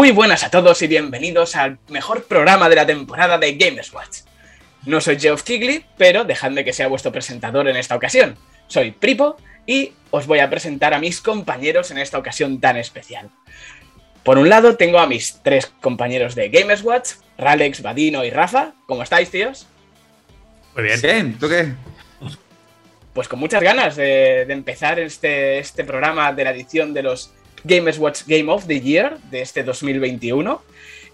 Muy buenas a todos y bienvenidos al mejor programa de la temporada de Gamers Watch. No soy Geoff Kigley, pero dejadme que sea vuestro presentador en esta ocasión. Soy Pripo y os voy a presentar a mis compañeros en esta ocasión tan especial. Por un lado tengo a mis tres compañeros de Gamers Watch, Ralex, Vadino y Rafa. ¿Cómo estáis, tíos? Muy bien. Bien, ¿tú qué? Pues con muchas ganas de, de empezar este, este programa de la edición de los Gamers Watch Game of the Year de este 2021.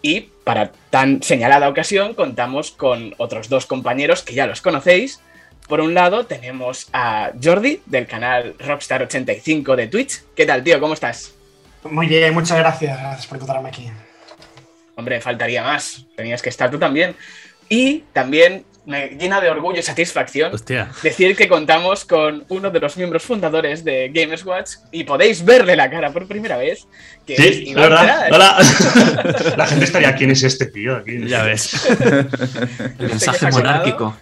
Y para tan señalada ocasión contamos con otros dos compañeros que ya los conocéis. Por un lado tenemos a Jordi del canal Rockstar85 de Twitch. ¿Qué tal, tío? ¿Cómo estás? Muy bien, muchas gracias. Gracias por encontrarme aquí. Hombre, faltaría más. Tenías que estar tú también. Y también me llena de orgullo y satisfacción Hostia. decir que contamos con uno de los miembros fundadores de Gamers Watch y podéis verle la cara por primera vez. Que es Sí, Iván la verdad. Hola. La gente estaría, ¿quién es este tío? Aquí, Ya ves. Este El que se mensaje colado. monárquico.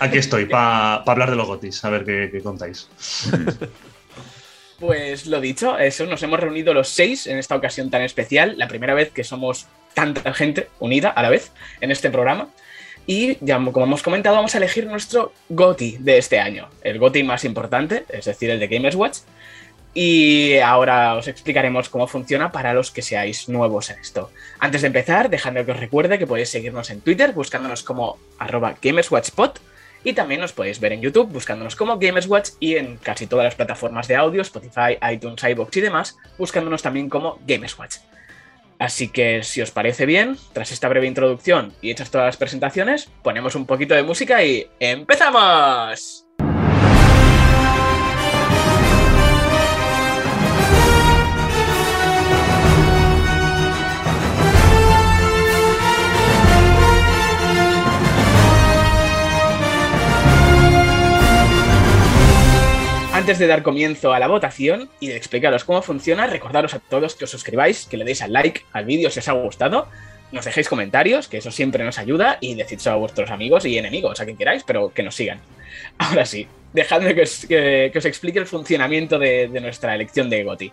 Aquí estoy, para hablar de los gotis, a ver qué, qué contáis. Pues lo dicho, eso, nos hemos reunido los seis en esta ocasión tan especial, la primera vez que somos tanta gente unida a la vez en este programa. Y ya como hemos comentado, vamos a elegir nuestro GOTI de este año, el GOTI más importante, es decir, el de Gamers Watch. Y ahora os explicaremos cómo funciona para los que seáis nuevos en esto. Antes de empezar, dejadme que os recuerde que podéis seguirnos en Twitter buscándonos como arroba GamersWatchPod y también nos podéis ver en YouTube buscándonos como GamersWatch y en casi todas las plataformas de audio, Spotify, iTunes, iBox y demás, buscándonos también como GamersWatch. Así que si os parece bien, tras esta breve introducción y hechas todas las presentaciones, ponemos un poquito de música y ¡empezamos! Antes de dar comienzo a la votación y de explicaros cómo funciona, recordaros a todos que os suscribáis, que le deis al like al vídeo si os ha gustado, nos dejéis comentarios, que eso siempre nos ayuda, y decídselo a vuestros amigos y enemigos, a quien queráis, pero que nos sigan. Ahora sí, dejadme que os, que- que os explique el funcionamiento de, nuestra elección de GOTI.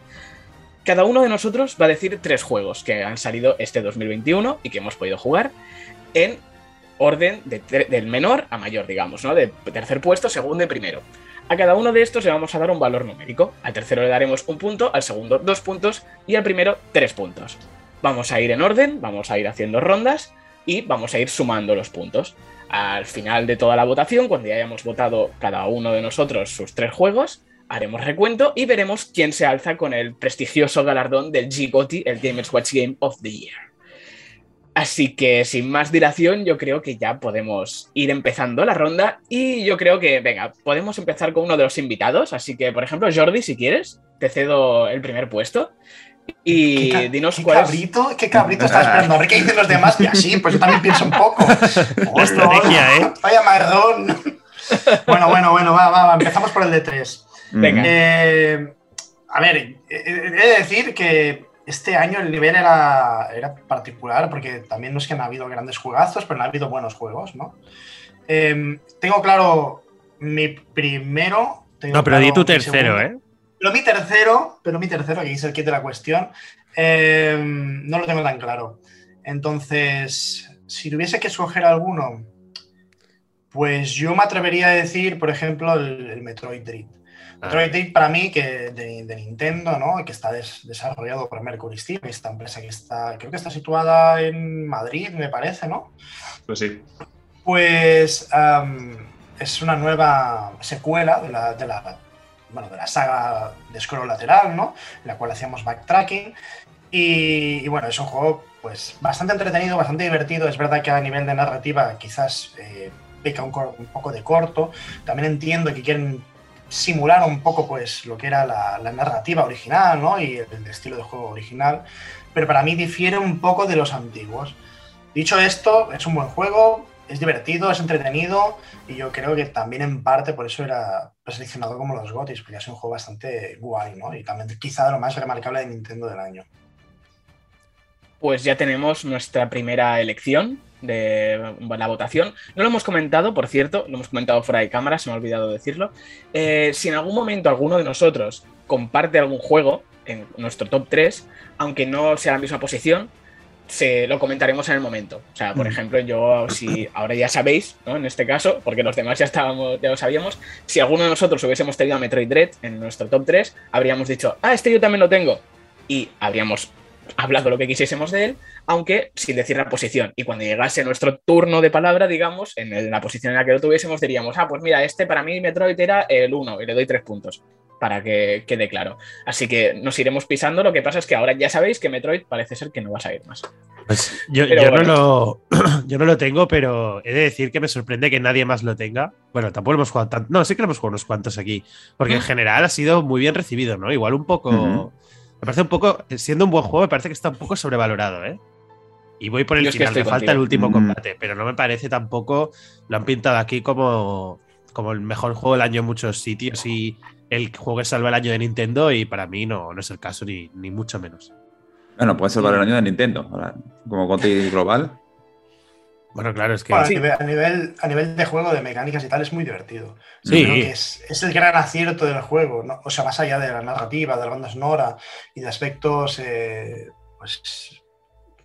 Cada uno de nosotros va a decir tres juegos que han salido este 2021 y que hemos podido jugar en orden del menor a mayor, digamos, ¿no? De tercer puesto, segundo y primero. A cada uno de estos le vamos a dar un valor numérico. Al tercero le daremos un punto, al segundo dos puntos y al primero tres puntos. Vamos a ir en orden, vamos a ir haciendo rondas y vamos a ir sumando los puntos. Al final de toda la votación, cuando ya hayamos votado cada uno de nosotros sus tres juegos, haremos recuento y veremos quién se alza con el prestigioso galardón del G-GOTY, el Gamers Watch Game of the Year. Así que sin más dilación, yo creo que ya podemos ir empezando la ronda y yo creo que, venga, podemos empezar con uno de los invitados. Así que, por ejemplo, Jordi, si quieres, te cedo el primer puesto. Y ¿Qué, ca- dinos qué cuál es. cabrito, ¿Qué cabrito estás esperando? A ver qué dicen los demás. Y así, pues yo también pienso un poco. La estrategia, ¿eh? Vaya marrón. Bueno, bueno, bueno, va, va, va. Empezamos por el de 3. Venga. Eh, a ver, he de decir que este año el nivel era, era particular porque también no es que han habido grandes juegazos, pero han habido buenos juegos, ¿no? Eh, tengo claro mi primero. tengo No, pero claro di tu tercero. ¿eh? Pero mi tercero, pero mi tercero, que es el kit de la cuestión, eh, no lo tengo tan claro. Entonces, si tuviese que escoger alguno, pues yo me atrevería a decir, por ejemplo, el, el Metroid Dread. Ah. Metroid Dread para mí, que de, de Nintendo, ¿no? Que está des- desarrollado por Mercury Steam, esta empresa que está, creo que está situada en Madrid, me parece, ¿no? Pues sí. Pues am, es una nueva secuela de la, de la, bueno, de la saga de Scroll Lateral, ¿no? En la cual hacíamos backtracking. Y, y bueno, es un juego pues bastante entretenido, bastante divertido. Es verdad que a nivel de narrativa quizás eh, peca un, un poco de corto. También entiendo que quieren simular un poco pues lo que era la, narrativa original, ¿no? Y el, estilo de juego original. Pero para mí difiere un poco de los antiguos. Dicho esto, es un buen juego, es divertido, es entretenido y yo creo que también en parte por eso era seleccionado como los GOTYs, porque es un juego bastante guay, ¿no? Y también quizá lo más remarcable de Nintendo del año. Pues ya tenemos nuestra primera elección de la votación. No lo hemos comentado, por cierto, lo hemos comentado fuera de cámara, se me ha olvidado decirlo. Eh, si en algún momento alguno de nosotros comparte algún juego en nuestro top 3, aunque no sea la misma posición, se lo comentaremos en el momento. O sea, por ejemplo, yo, si ahora ya sabéis, ¿no? En este caso, porque los demás ya estábamos, ya lo sabíamos, si alguno de nosotros hubiésemos tenido a Metroid Dread en nuestro top 3, habríamos dicho, ah, este yo también lo tengo. Y habríamos hablado lo que quisiésemos de él, aunque sin decir la posición. Y cuando llegase nuestro turno de palabra, digamos, en la posición en la que lo tuviésemos, diríamos, ah, pues mira, este para mí Metroid era el 1 y le doy 3 puntos para que quede claro. Así que nos iremos pisando. Lo que pasa es que ahora ya sabéis que Metroid parece ser que no va a salir más. Pues yo, no lo, yo no lo tengo, pero he de decir que me sorprende que nadie más lo tenga. Bueno, tampoco hemos jugado tanto. No, sí que lo hemos jugado unos cuantos aquí. Porque en mm. general ha sido muy bien recibido, ¿no? Igual un poco. Me parece un poco. Siendo un buen juego, me parece que está un poco sobrevalorado, ¿eh? Y voy por el final, me falta el último mm. combate, pero no me parece tampoco. Lo han pintado aquí como, como el mejor juego del año en muchos sitios y el juego que salva el año de Nintendo y para mí no, no es el caso ni, ni mucho menos. Bueno, puede salvar el año de Nintendo, como Conti global. Bueno, claro, es que. a, nivel, a, nivel, de juego, de mecánicas y tal, es muy divertido. Sí. es, es, el gran acierto del juego, ¿no? o sea, más allá de la narrativa, de la banda sonora y de aspectos eh, pues,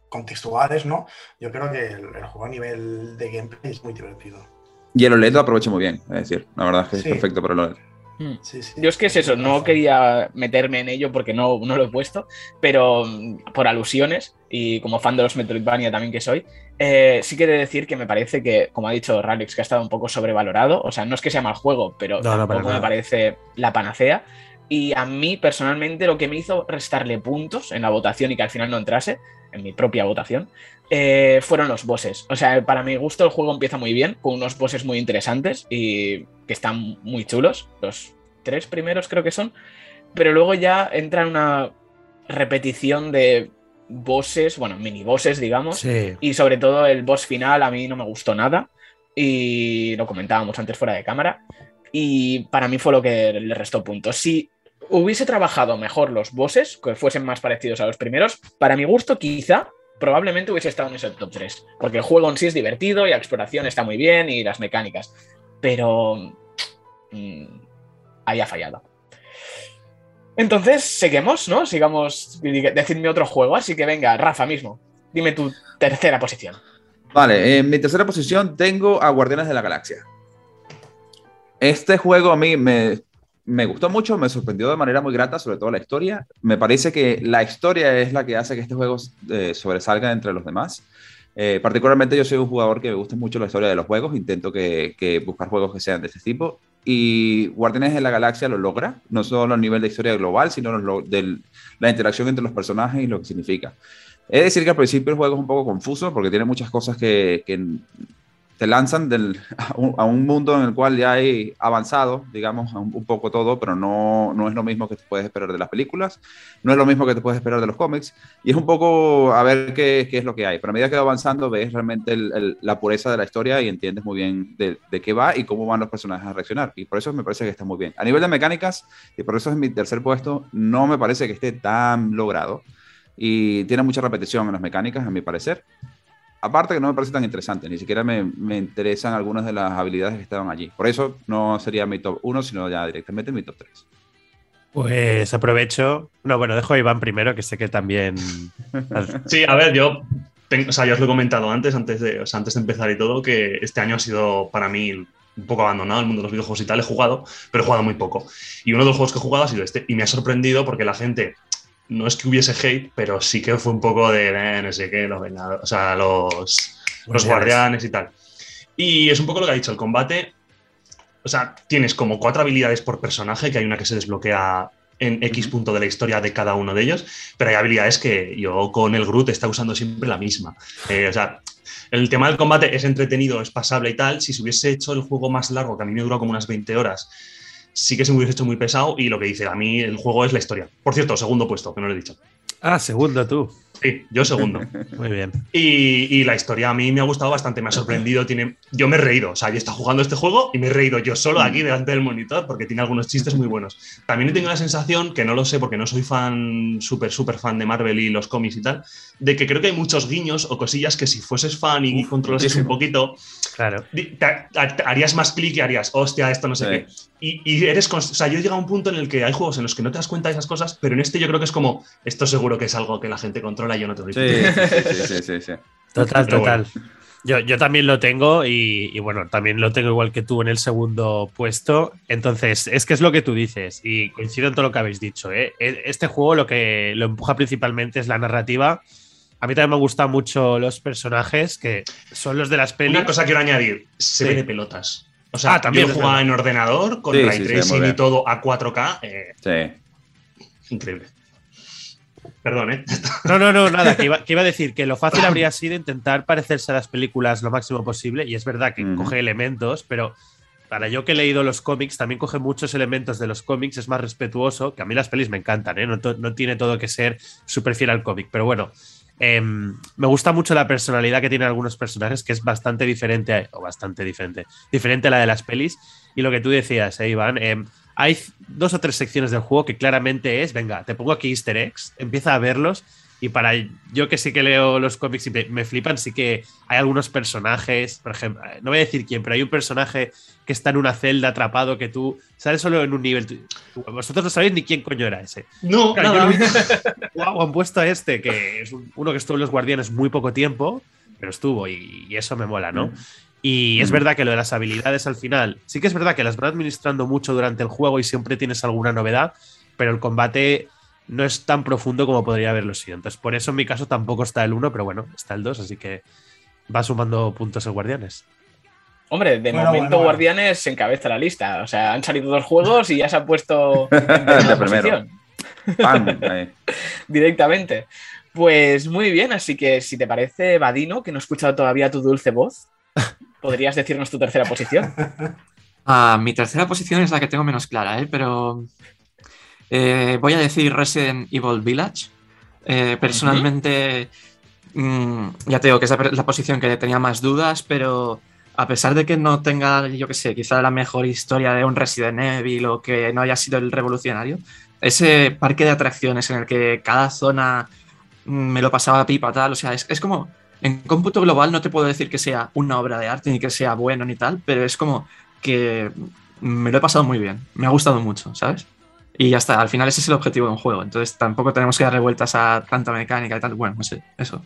contextuales, ¿no? Yo creo que el, juego a nivel de gameplay es muy divertido. Y el OLED lo aprovecha muy bien, es decir, la verdad es que es perfecto para el OLED. Hmm. Yo es que es eso, no quería meterme en ello porque no, no lo he puesto, pero mm, por alusiones y como fan de los Metroidvania también que soy, eh, sí quiere decir que me parece que, como ha dicho Ralix, que ha estado un poco sobrevalorado. O sea, no es que sea mal juego, pero tampoco me parece la panacea. Y a mí, personalmente, lo que me hizo restarle puntos en la votación y que al final no entrase, en mi propia votación, eh, fueron los bosses. O sea, para mi gusto el juego empieza muy bien, con unos bosses muy interesantes y que están muy chulos. Los tres primeros creo que son. Pero luego ya entra en una repetición de bosses, bueno, mini bosses, digamos. Y sobre todo el boss final a mí no me gustó nada. Y lo comentábamos antes fuera de cámara. Y para mí fue lo que le restó puntos. Si hubiese trabajado mejor los bosses, que fuesen más parecidos a los primeros, para mi gusto quizá probablemente hubiese estado en ese top 3. Porque el juego en sí es divertido y la exploración está muy bien y las mecánicas. Pero... Mmm, ahí ha fallado. Entonces, seguimos, ¿no? Sigamos, decidme otro juego, así que venga, Rafa mismo, dime tu tercera posición. Vale, en mi tercera posición tengo a Guardianes de la Galaxia. Este juego a mí me, me gustó mucho, me sorprendió de manera muy grata, sobre todo la historia. Me parece que la historia es la que hace que este juego eh, sobresalga entre los demás. Eh, particularmente yo soy un jugador que me gusta mucho la historia de los juegos, intento que, que buscar juegos que sean de este tipo y Guardianes de la Galaxia lo logra, no solo a nivel de historia global, sino de la interacción entre los personajes y lo que significa. Es decir que al principio el juego es un poco confuso porque tiene muchas cosas que te lanzan del, a, un, mundo en el cual ya hay avanzado, digamos, un, poco todo, pero no, no es lo mismo que te puedes esperar de las películas, no es lo mismo que te puedes esperar de los cómics, y es un poco a ver qué, qué es lo que hay. Pero a medida que va avanzando, ves realmente la pureza de la historia y entiendes muy bien de, de, qué va y cómo van los personajes a reaccionar. Y por eso me parece que está muy bien. A nivel de mecánicas, y por eso es mi tercer puesto, no me parece que esté tan logrado. Y tiene mucha repetición en las mecánicas, a mi parecer aparte que no me parece tan interesante, ni siquiera me, me, interesan algunas de las habilidades que estaban allí. Por eso no sería mi top 1, sino ya directamente mi top 3. Pues aprovecho. No, bueno, dejo a Iván primero, que sé que también. sí, a ver, yo. o sea, ya os lo he comentado antes, antes de, o sea, antes de empezar y todo, que este año ha sido para mí un poco abandonado el mundo de los videojuegos y tal. He jugado, pero he jugado muy poco. Y uno de los juegos que he jugado ha sido este. Y me ha sorprendido porque la gente no es que hubiese hate, pero sí que fue un poco de, eh, no sé qué, los o sea, los, los guardianes y tal. Y es un poco lo que ha dicho, el combate, o sea, tienes como cuatro habilidades por personaje, que hay una que se desbloquea en X punto de la historia de cada uno de ellos, pero hay habilidades que yo con el Groot está usando siempre la misma. Eh, o sea, el tema del combate es entretenido, es pasable y tal. Si se hubiese hecho el juego más largo, que a mí me duró como unas 20 horas, sí que se me hubiese hecho muy pesado y lo que dice, a mí el juego es la historia. Por cierto, segundo puesto, que no lo he dicho. Ah, segundo tú. Sí, yo segundo. Muy bien. Y, la historia a mí me ha gustado bastante, me ha sorprendido. Tiene, yo me he reído, o sea, yo he estado jugando este juego y me he reído yo solo aquí delante del monitor porque tiene algunos chistes muy buenos. También he tenido la sensación, que no lo sé porque no soy fan, súper, súper fan de Marvel y los cómics y tal, de que creo que hay muchos guiños o cosillas que si fueses fan y controlases un poquito, claro. harías más clic y harías, hostia, esto no sé qué. Y, eres, o sea, yo he a un punto en el que hay juegos en los que no te das cuenta de esas cosas, pero en este yo creo que es como, esto seguro que es algo que la gente controla yo no tengo ni Sí, sí, sí, sí, sí, sí. Total, Pero total. Yo, yo también lo tengo y, y bueno, también lo tengo igual que tú en el segundo puesto. Entonces, es que es lo que tú dices y coincido en todo lo que habéis dicho. ¿eh? E- Este juego lo que lo empuja principalmente es la narrativa. A mí también me gustan mucho los personajes que son los de las pelis. Una cosa quiero añadir, se Sí. ve de pelotas. O sea, Ah, también yo jugaba en ordenador con Sí, ray sí, tracing y todo a 4K. eh, Sí. increíble. Perdón, ¿eh? No, no, no, nada, que iba, que iba a decir que lo fácil habría sido intentar parecerse a las películas lo máximo posible, y es verdad que coge elementos, pero para yo que he leído los cómics, también coge muchos elementos de los cómics, es más respetuoso, que a mí las pelis me encantan, ¿eh? no, to- no tiene todo que ser súper fiel al cómic, pero bueno, em, me gusta mucho la personalidad que tienen algunos personajes, que es bastante diferente, a- o bastante diferente, diferente a la de las pelis, y lo que tú decías, ¿eh, Iván, Em, hay dos o tres secciones del juego que claramente es, venga, te pongo aquí easter eggs, empieza a verlos y para yo que sí que leo los cómics y me, me flipan, sí que hay algunos personajes, por ejemplo, no voy a decir quién, pero hay un personaje que está en una celda atrapado que tú sales solo en un nivel. tú- vosotros no sabéis ni quién coño era ese. No, Claro, nada. yo han puesto a este, que es un- uno que estuvo en los Guardianes muy poco tiempo, pero estuvo y, y eso me mola, ¿no? Y es Mm. verdad que lo de las habilidades al final, sí que es verdad que las van administrando mucho durante el juego y siempre tienes alguna novedad, pero el combate no es tan profundo como podría haberlo sido. Entonces, por eso en mi caso tampoco está el 1, pero bueno, está el 2, así que va sumando puntos el Guardianes. Hombre, de Bueno, momento bueno, bueno. Guardianes encabeza la lista. O sea, han salido dos juegos y ya se ha puesto en primero. Pam, ahí. directamente. Pues muy bien, así que si te parece, Vadino, que no he escuchado todavía tu dulce voz, ¿podrías decirnos tu tercera posición? Ah, mi tercera posición es la que tengo menos clara, ¿eh? pero eh, voy a decir Resident Evil Village. Eh, personalmente, mm, ya te digo que es la, la posición que tenía más dudas, pero a pesar de que no tenga, yo qué sé, quizá la mejor historia de un Resident Evil o que no haya sido el revolucionario, ese parque de atracciones en el que cada zona mm, me lo pasaba pipa, tal, o sea, es, es como, en cómputo global no te puedo decir que sea una obra de arte ni que sea bueno ni tal, pero es como que me lo he pasado muy bien, me ha gustado mucho, ¿sabes? Y ya está, al final ese es el objetivo de un juego, entonces tampoco tenemos que darle vueltas a tanta mecánica y tal, bueno, no sé, eso.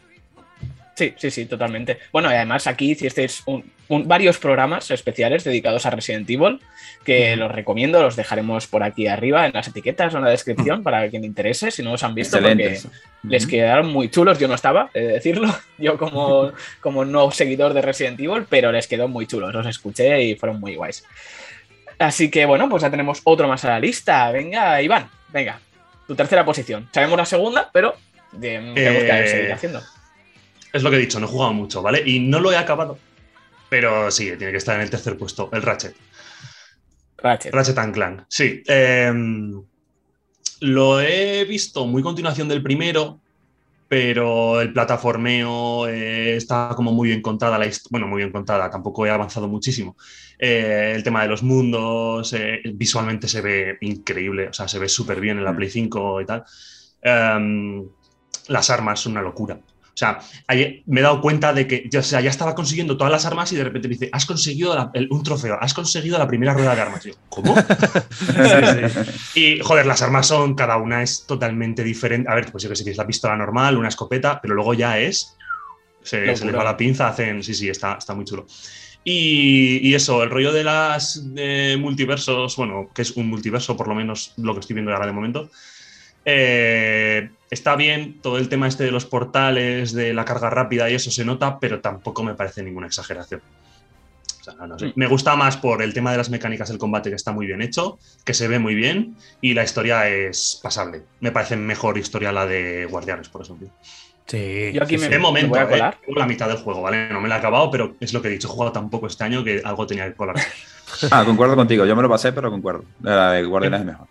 Sí, sí, sí, totalmente. Bueno, y además aquí hicisteis un- un- varios programas especiales dedicados a Resident Evil, que los recomiendo, los dejaremos por aquí arriba en las etiquetas o en la descripción para quien le interese, si no los han visto, porque les quedaron muy chulos, yo no estaba, he de decirlo, yo como, como no seguidor de Resident Evil, pero les quedó muy chulos, los escuché y fueron muy guays. Así que bueno, pues ya tenemos otro más a la lista. Venga, Iván, venga, tu tercera posición. Sabemos la segunda, pero eh, tenemos que Eh, seguir haciendo. Es lo que he dicho, no he jugado mucho, ¿vale? Y no lo he acabado. Pero sí, tiene que estar en el tercer puesto, el Ratchet. Ratchet. Ratchet and Clank, sí. Em, lo he visto muy continuación del primero, pero el plataformeo eh, está como muy bien contada, la bueno, muy bien contada, tampoco he avanzado muchísimo. Eh, el tema de los mundos, eh, visualmente se ve increíble, o sea, se ve súper bien en la Play 5 y tal. Em, las armas son una locura. O sea, ahí me he dado cuenta de que ya, o sea, ya estaba consiguiendo todas las armas y de repente me dice, has conseguido la- el- un trofeo, has conseguido la primera rueda de armas. Y yo, ¿cómo? Y joder, las armas son, cada una es totalmente diferente. A ver, pues yo que sé, que es la pistola normal, una escopeta, pero luego ya es. Se, se les va la pinza, hacen. Sí, sí, está, está muy chulo. Y, y eso, el rollo de las eh, multiversos, bueno, que es un multiverso, por lo menos lo que estoy viendo ahora de momento. eh, está bien todo el tema este de los portales, de la carga rápida y eso se nota, pero tampoco me parece ninguna exageración. O sea, no sé. Mm. Me gusta más por el tema de las mecánicas del combate que está muy bien hecho, que se ve muy bien y la historia es pasable. Me parece mejor historia la de Guardianes, por ejemplo. Sí. Yo aquí sí, me- sí. De momento, voy a eh, colar. la mitad del juego, ¿vale? No me la he acabado, pero es lo que he dicho. He jugado tan poco este año que algo tenía que colar. Ah, concuerdo contigo. Yo me lo pasé, pero concuerdo. La de Guardianes es mejor.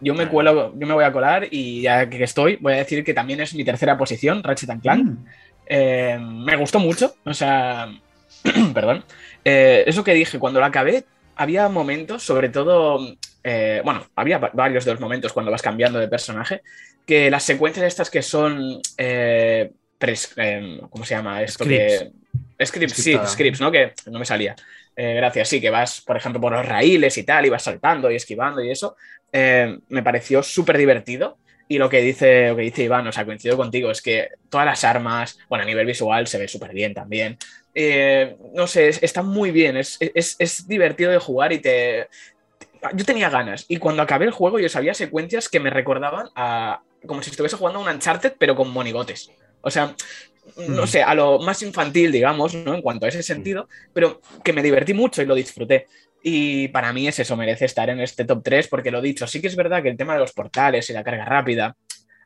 Yo me cuelo, yo me voy a colar y ya que estoy, voy a decir que también es mi tercera posición, Ratchet and Clank. Mm. Eh, me gustó mucho, o sea, perdón. Eh, eso que dije, cuando lo acabé, había momentos, sobre todo, eh, bueno, había va- varios de los momentos cuando vas cambiando de personaje, que las secuencias estas que son, pres- eh, ¿cómo se llama esto? Scripts. Que, scripts, sí, scripts, ¿no? Que no me salía. Gracias, sí, que vas, por ejemplo, por los raíles y tal, y vas saltando y esquivando y eso. Eh, me pareció súper divertido Y lo que dice, lo que dice Iván, o sea, coincido contigo, es que todas las armas, bueno, a nivel visual se ve súper bien también. Eh, no sé, está muy bien, es, es, divertido de jugar y te... Yo tenía ganas y cuando acabé el juego yo sabía secuencias que me recordaban a como si estuviese jugando a un Uncharted pero con monigotes. O sea, no mm. sé, a lo más infantil, digamos, ¿no? En cuanto a ese sentido, pero que me divertí mucho y lo disfruté. Y para mí es eso, merece estar en este top 3 porque lo dicho, sí que es verdad que el tema de los portales y la carga rápida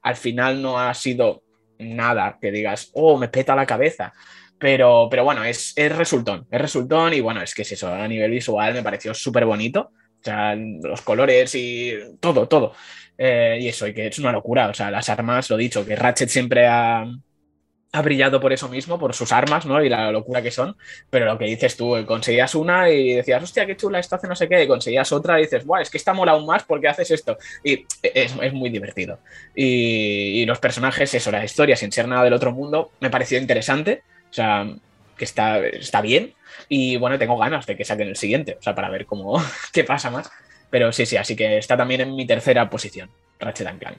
al final no ha sido nada que digas, oh, me peta la cabeza. Pero, pero bueno, es, es resultón, es resultón y bueno, es que es eso, a nivel visual me pareció súper bonito. O sea, los colores y todo, todo. Eh, y eso, y que es una locura. O sea, las armas, lo dicho, que Ratchet siempre ha, ha brillado por eso mismo, por sus armas, ¿no? Y la locura que son. Pero lo que dices tú, eh, conseguías una y decías, hostia, qué chula, esto hace no sé qué, y conseguías otra y dices, guau, es que está mola aún más porque haces esto. Y es, muy divertido. Y, los personajes, eso, la historia, sin ser nada del otro mundo, me pareció interesante. O sea, que está, está bien. Y bueno, tengo ganas de que saquen el siguiente, o sea, para ver cómo, qué pasa más. Pero sí, sí, así que está también en mi tercera posición, Ratchet Clank.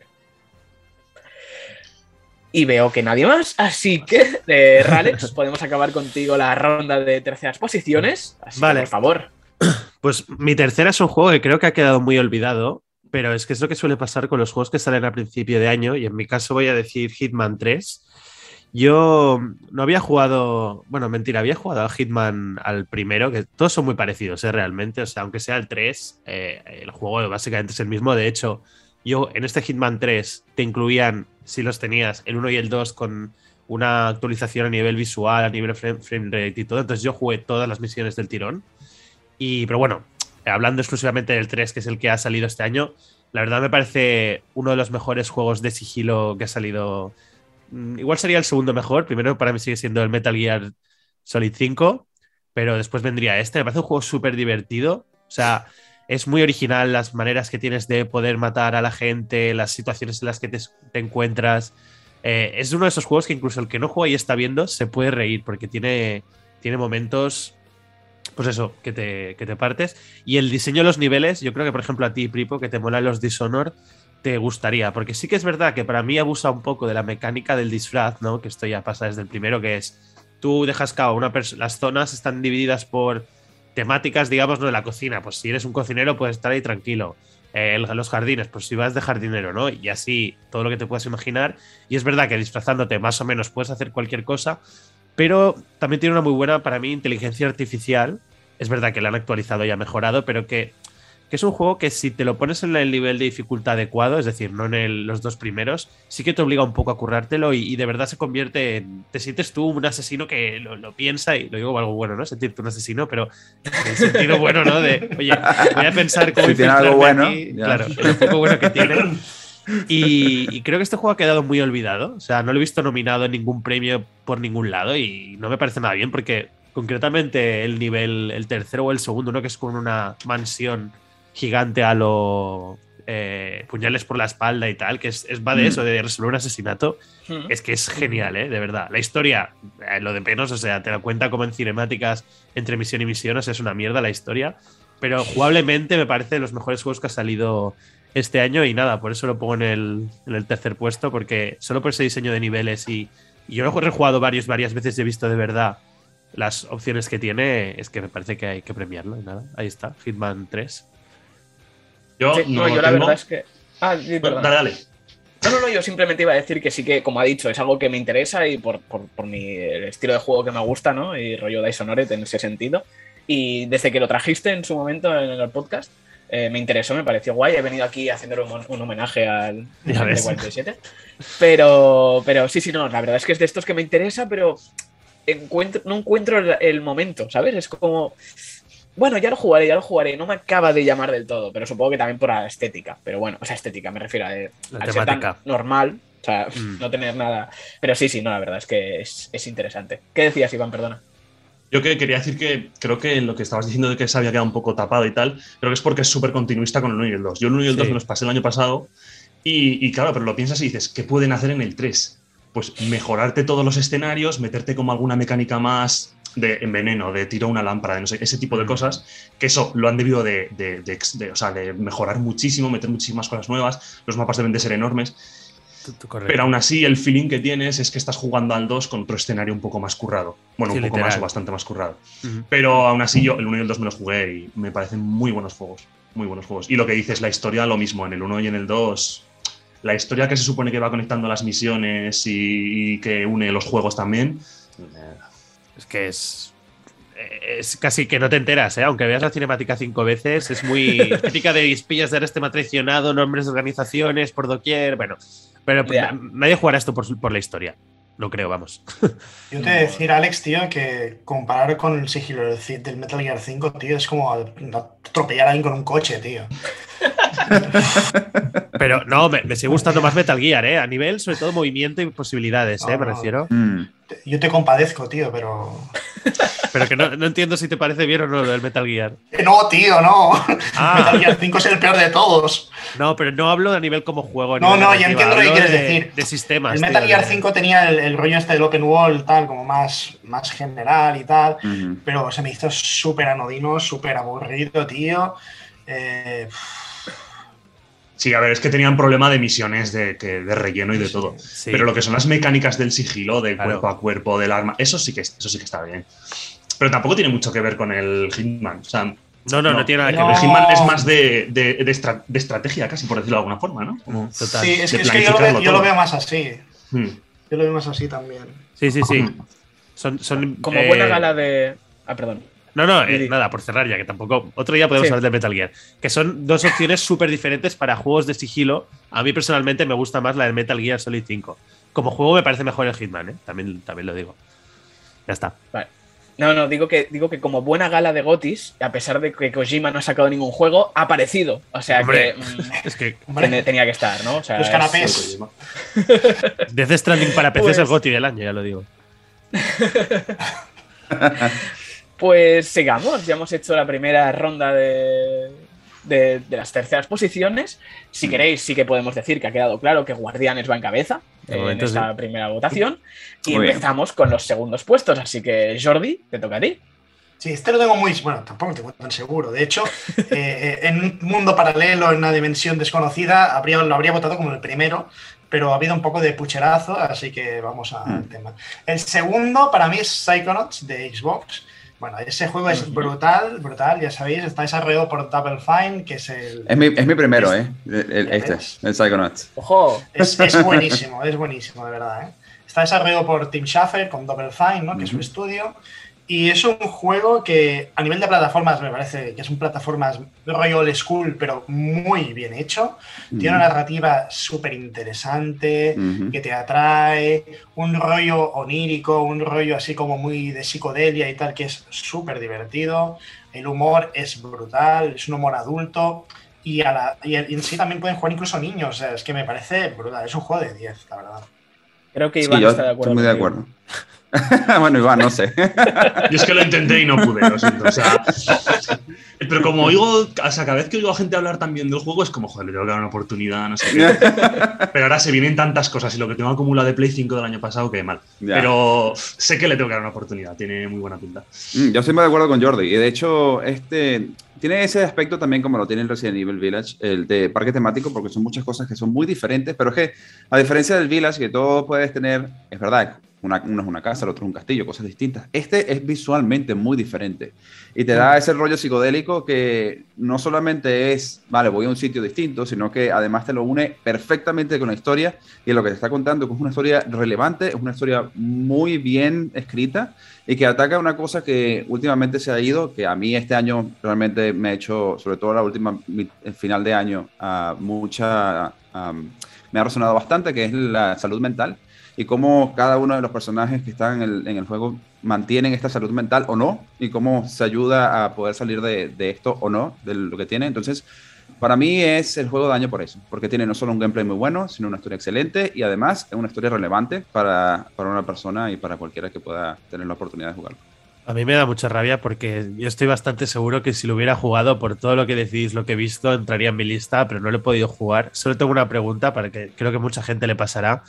Y veo que nadie más, así que, eh, Ralex, podemos acabar contigo la ronda de terceras posiciones. vale. por favor. Pues mi tercera es un juego que creo que ha quedado muy olvidado, pero es que es lo que suele pasar con los juegos que salen a principio de año, y en mi caso voy a decir Hitman 3. Yo no había jugado, bueno, mentira, había jugado al Hitman al primero, que todos son muy parecidos, ¿eh? realmente, o sea, aunque sea el 3, eh, el juego básicamente es el mismo, de hecho, yo en este Hitman 3 te incluían si los tenías, el 1 y el 2 con una actualización a nivel visual, a nivel frame, rate y todo. Entonces yo jugué todas las misiones del tirón. Y, pero bueno, hablando exclusivamente del 3, que es el que ha salido este año, la verdad me parece uno de los mejores juegos de sigilo que ha salido. Mm, igual sería el segundo mejor. Primero para mí sigue siendo el Metal Gear Solid 5, pero después vendría este. Me parece un juego súper divertido. O sea, es muy original las maneras que tienes de poder matar a la gente, las situaciones en las que te, encuentras. Eh, es uno de esos juegos que incluso el que no juega y está viendo se puede reír porque tiene, tiene momentos, pues eso, que te, que te partes. Y el diseño de los niveles, yo creo que por ejemplo a ti, Pripo, que te mola los Dishonor, te gustaría, porque sí que es verdad que para mí abusa un poco de la mecánica del disfraz, ¿no? Que esto ya pasa desde el primero, que es tú dejas cao una persona, las zonas están divididas por temáticas, digamos, no de la cocina. Pues si eres un cocinero, puedes estar ahí tranquilo. Eh, los jardines, pues si vas de jardinero, ¿no? Y así todo lo que te puedas imaginar. Y es verdad que disfrazándote más o menos puedes hacer cualquier cosa, pero también tiene una muy buena, para mí, inteligencia artificial. Es verdad que la han actualizado y ha mejorado, pero que que es un juego que si te lo pones en el nivel de dificultad adecuado, es decir, no en los dos primeros, sí que te obliga un poco a currártelo y, de verdad se convierte en. Te sientes tú un asesino que lo, piensa y lo digo algo bueno, ¿no? Sentirte un asesino, pero en el sentido bueno, ¿no? De, oye, voy a pensar cómo. Si tiene algo bueno. claro, el poco bueno que tiene. Y, y, creo que este juego ha quedado muy olvidado. O sea, no lo he visto nominado en ningún premio por ningún lado y no me parece nada bien porque concretamente el nivel, el tercero o el segundo, ¿no? Que es con una mansión gigante a lo eh, puñales por la espalda y tal, que es, va de mm. eso, de resolver un asesinato, mm. es que es genial, ¿eh? de verdad. La historia, eh, lo de menos, o sea, te la cuenta como en cinemáticas entre misión y misión, es una mierda la historia, pero jugablemente me parece de los mejores juegos que ha salido este año y nada, por eso lo pongo en el, tercer puesto, porque solo por ese diseño de niveles y, yo lo he rejugado varios, varias veces y he visto de verdad las opciones que tiene, es que me parece que hay que premiarlo y nada, ahí está, Hitman 3. Yo no, yo la verdad es que. Ah, sí, dale, dale. No, no, no, yo simplemente iba a decir que sí que, como ha dicho, es algo que me interesa y por, por, por mi el estilo de juego que me gusta, ¿no? Y rollo Dishonored en ese sentido. Y desde que lo trajiste en su momento en el podcast, eh, me interesó, me pareció guay. He venido aquí haciéndole un, homenaje al 47. Pero, pero sí, sí, no, la verdad es que es de estos que me interesa, pero encuentro, no encuentro el momento, ¿sabes? Es como bueno, ya lo jugaré, ya lo jugaré. No me acaba de llamar del todo, pero supongo que también por la estética. Pero bueno, o sea, estética, me refiero a la temática. normal, o sea, mm. no tener nada. Pero sí, sí, no, la verdad es que es, interesante. ¿Qué decías, Iván? Perdona. Yo que quería decir que creo que lo que estabas diciendo de que se había quedado un poco tapado y tal, creo que es porque es súper continuista con el 1 y el 2. Yo el 1 y el 2 me los pasé el año pasado y, y, claro, pero lo piensas y dices, ¿qué pueden hacer en el 3? Pues mejorarte todos los escenarios, meterte como alguna mecánica más de enveneno, de tiro una lámpara, de no sé, ese tipo de cosas, que eso lo han debido de, de, de, mejorar muchísimo, meter muchísimas cosas nuevas, los mapas deben de ser enormes. Pero aún así, el feeling que tienes es que estás jugando al 2 con otro escenario un poco más currado. Bueno, un poco más o bastante más currado. Pero aún así, yo el 1 y el 2 me los jugué y me parecen muy buenos juegos. Muy buenos juegos. Y lo que dices, la historia, lo mismo. En el 1 y en el 2, la historia que se supone que va conectando las misiones y, que une los juegos también. Es que es. Es casi que no te enteras, ¿eh? aunque veas la cinemática cinco veces, es muy típica de espillas de este traicionado, nombres de organizaciones por doquier. Bueno, pero nadie jugará esto por, por la historia. No creo, vamos. Yo te voy a decir, Alex, tío, que comparar con el sigilo del Metal Gear 5, tío, es como atropellar a alguien con un coche, tío. Pero no, me, sigue gustando más Metal Gear, ¿eh? A nivel, sobre todo, movimiento y posibilidades, ¿eh? me refiero. Mm. Yo te compadezco, tío, pero. Pero que no, entiendo si te parece bien o no lo del Metal Gear. No, tío, no. Ah. Metal Gear 5 es el peor de todos. No, pero no hablo a nivel como juego. No, no, ya entiendo lo que quieres decir. De sistemas. El Metal Gear 5 tenía el, rollo este del open world, tal, como más, más general y tal. Pero se me hizo súper anodino, súper aburrido, tío. Eh. Sí, a ver, es que tenían problema de misiones de, de relleno y de todo. Pero lo que son las mecánicas del sigilo, de cuerpo a cuerpo, del arma, eso sí que eso sí que está bien. Pero tampoco tiene mucho que ver con el Hitman. O sea, no, no, no, tiene nada que ver. El Hitman es más de, de, estrategia, casi por decirlo de alguna forma, ¿no? Total. Sí, es, que, yo, lo veo, más así. Hmm. Yo lo veo más así también. Sí, sí, sí. Son, son, Como buena eh, gala de. Ah, perdón. No, no, eh, nada, por cerrar ya, que tampoco. Otro día podemos hablar de Metal Gear. Que son dos opciones súper diferentes para juegos de sigilo. A mí personalmente me gusta más la de Metal Gear Solid 5. Como juego me parece mejor el Hitman, ¿eh? También, también lo digo. Ya está. Vale. No, no, digo que, digo que como buena gala de Gotis, a pesar de que Kojima no ha sacado ningún juego, ha aparecido. O sea que, mm, es que tenía que estar, ¿no? Los canapés. Death Stranding para PC es el pues Goti del año, ya lo digo. Pues sigamos, ya hemos hecho la primera ronda de, las terceras posiciones. Si mm. queréis, sí que podemos decir que ha quedado claro que Guardianes va en cabeza en esta primera votación. Y empezamos con los segundos puestos. Así que, Jordi, te toca a ti. Sí, este lo tengo muy. Bueno, tampoco tengo tan seguro. De hecho, eh, eh, en un mundo paralelo, en una dimensión desconocida, habría, lo habría votado como el primero, pero ha habido un poco de pucherazo, así que vamos al mm. tema. El segundo, para mí, es Psychonauts de Xbox. Bueno, ese juego es brutal, brutal, ya sabéis, está desarrollado por Double Fine, que es el... Es mi, es mi primero, ¿eh? este, el Psychonauts. ¡Ojo! Es, es, buenísimo, es buenísimo, de verdad, ¿eh? Está desarrollado por Tim Schafer con Double Fine, ¿no? Que es su estudio. Y es un juego que a nivel de plataformas me parece que es un plataformas rollo old school, pero muy bien hecho. Tiene una narrativa súper interesante, que te atrae, un rollo onírico, un rollo así como muy de psicodelia y tal, que es súper divertido. El humor es brutal, es un humor adulto. Y, a la, y en sí también pueden jugar incluso niños. es que me parece brutal. Es un juego de 10, la verdad. Creo que Iván está de acuerdo. Estoy muy de acuerdo. bueno, Iván, no sé. Yo es que lo intenté y no pude, lo siento. O sea, pero como oigo, o sea, cada vez que oigo a gente hablar también del juego es como, joder, le tengo que dar una oportunidad, no sé qué. Pero ahora se vienen tantas cosas y lo que tengo acumulado de Play 5 del año pasado, que mal. Pero sé que le tengo que dar una oportunidad, tiene muy buena pinta. Mm, yo estoy muy de acuerdo con Jordi. Y de hecho, este tiene ese aspecto también como lo tiene el Resident Evil Village, el de parque temático, porque son muchas cosas que son muy diferentes, pero es que a diferencia del Village, que todo puedes tener, es verdad, una, uno es una casa, el otro es un castillo, cosas distintas. Este es visualmente muy diferente. Y te da ese rollo psicodélico que no solamente es, vale, voy a un sitio distinto, sino que además te lo une perfectamente con la historia. Y lo que te está contando, que es una historia relevante, es una historia muy bien escrita y que ataca una cosa que últimamente se ha ido, que a mí este año realmente me ha hecho, sobre todo la última, el final de año, a mucha, me ha resonado bastante, que es la salud mental y cómo cada uno de los personajes que están en el, juego mantienen esta salud mental o no, y cómo se ayuda a poder salir de, esto o no, de lo que tiene. Entonces, para mí es el juego de año por eso, porque tiene no solo un gameplay muy bueno, sino una historia excelente y además es una historia relevante para, para una persona y para cualquiera que pueda tener la oportunidad de jugarlo. A mí me da mucha rabia porque yo estoy bastante seguro que si lo hubiera jugado por todo lo que decís, lo que he visto, entraría en mi lista, pero no lo he podido jugar. Solo tengo una pregunta para que creo que mucha gente le pasará.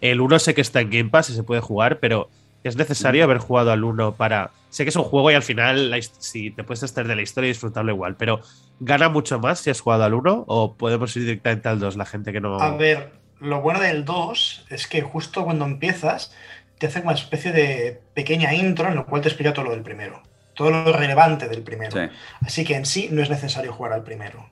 El 1 sé que está en Game Pass y se puede jugar, pero ¿es necesario haber jugado al 1 para. Sé que es un juego y al final, si te puedes estar de la historia y disfrutarlo igual, pero ¿gana mucho más si has jugado al 1 o podemos ir directamente al 2, la gente que no. A ver, lo bueno del 2 es que justo cuando empiezas te hace una especie de pequeña intro en lo cual te explica todo lo del primero. Todo lo relevante del primero. Sí. Así que en sí no es necesario jugar al primero.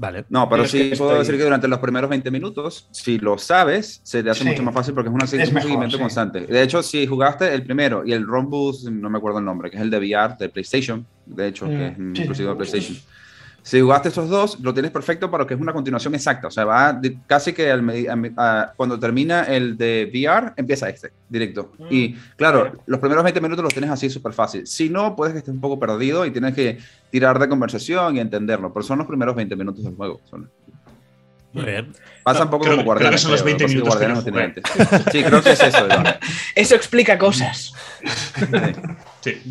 Vale. No, pero es sí que puedo estoy- decir que durante los primeros 20 minutos, si lo sabes, se te hace Sí. mucho más fácil porque es, una, es Es un mejor, seguimiento sí. constante. De hecho, si jugaste el primero y el Rombus, no me acuerdo el nombre, que es el de VR de PlayStation, de hecho, que Mm, es sí, exclusivo sí. de PlayStation. Si jugaste estos dos, lo tienes perfecto para que es una continuación exacta. O sea, va de- casi que al a cuando termina el de VR, empieza este, directo. Mm, y claro, los primeros 20 minutos los tienes así súper fácil. Si no, puedes que estés un poco perdido y tienes que tirar de conversación y entenderlo. Pero son los primeros 20 minutos del juego. Son- Muy bien. Pasa un poco creo- como creo Guardianes. que son los creo, 20 lo que pasa es minutos que Guardianes yo no tiene antes. Sí, creo que es eso, Iván. Eso explica cosas. Sí.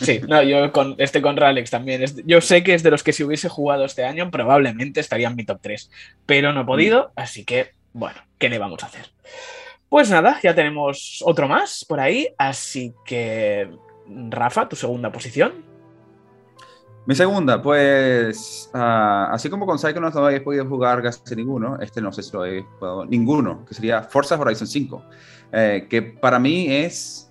Sí, no, yo con, estoy con Ralex también. Es- yo sé que es de los que si hubiese jugado este año probablemente estaría en mi top 3, pero no he podido, así que, bueno, ¿qué le vamos a hacer? Pues nada, ya tenemos otro más por ahí, así que, Rafa, tu segunda posición. Mi segunda, pues, ah, así como con Psychonauts no habéis podido jugar casi ninguno, este no sé si lo habéis jugado ninguno, que sería Forza Horizon 5, eh, que para mí es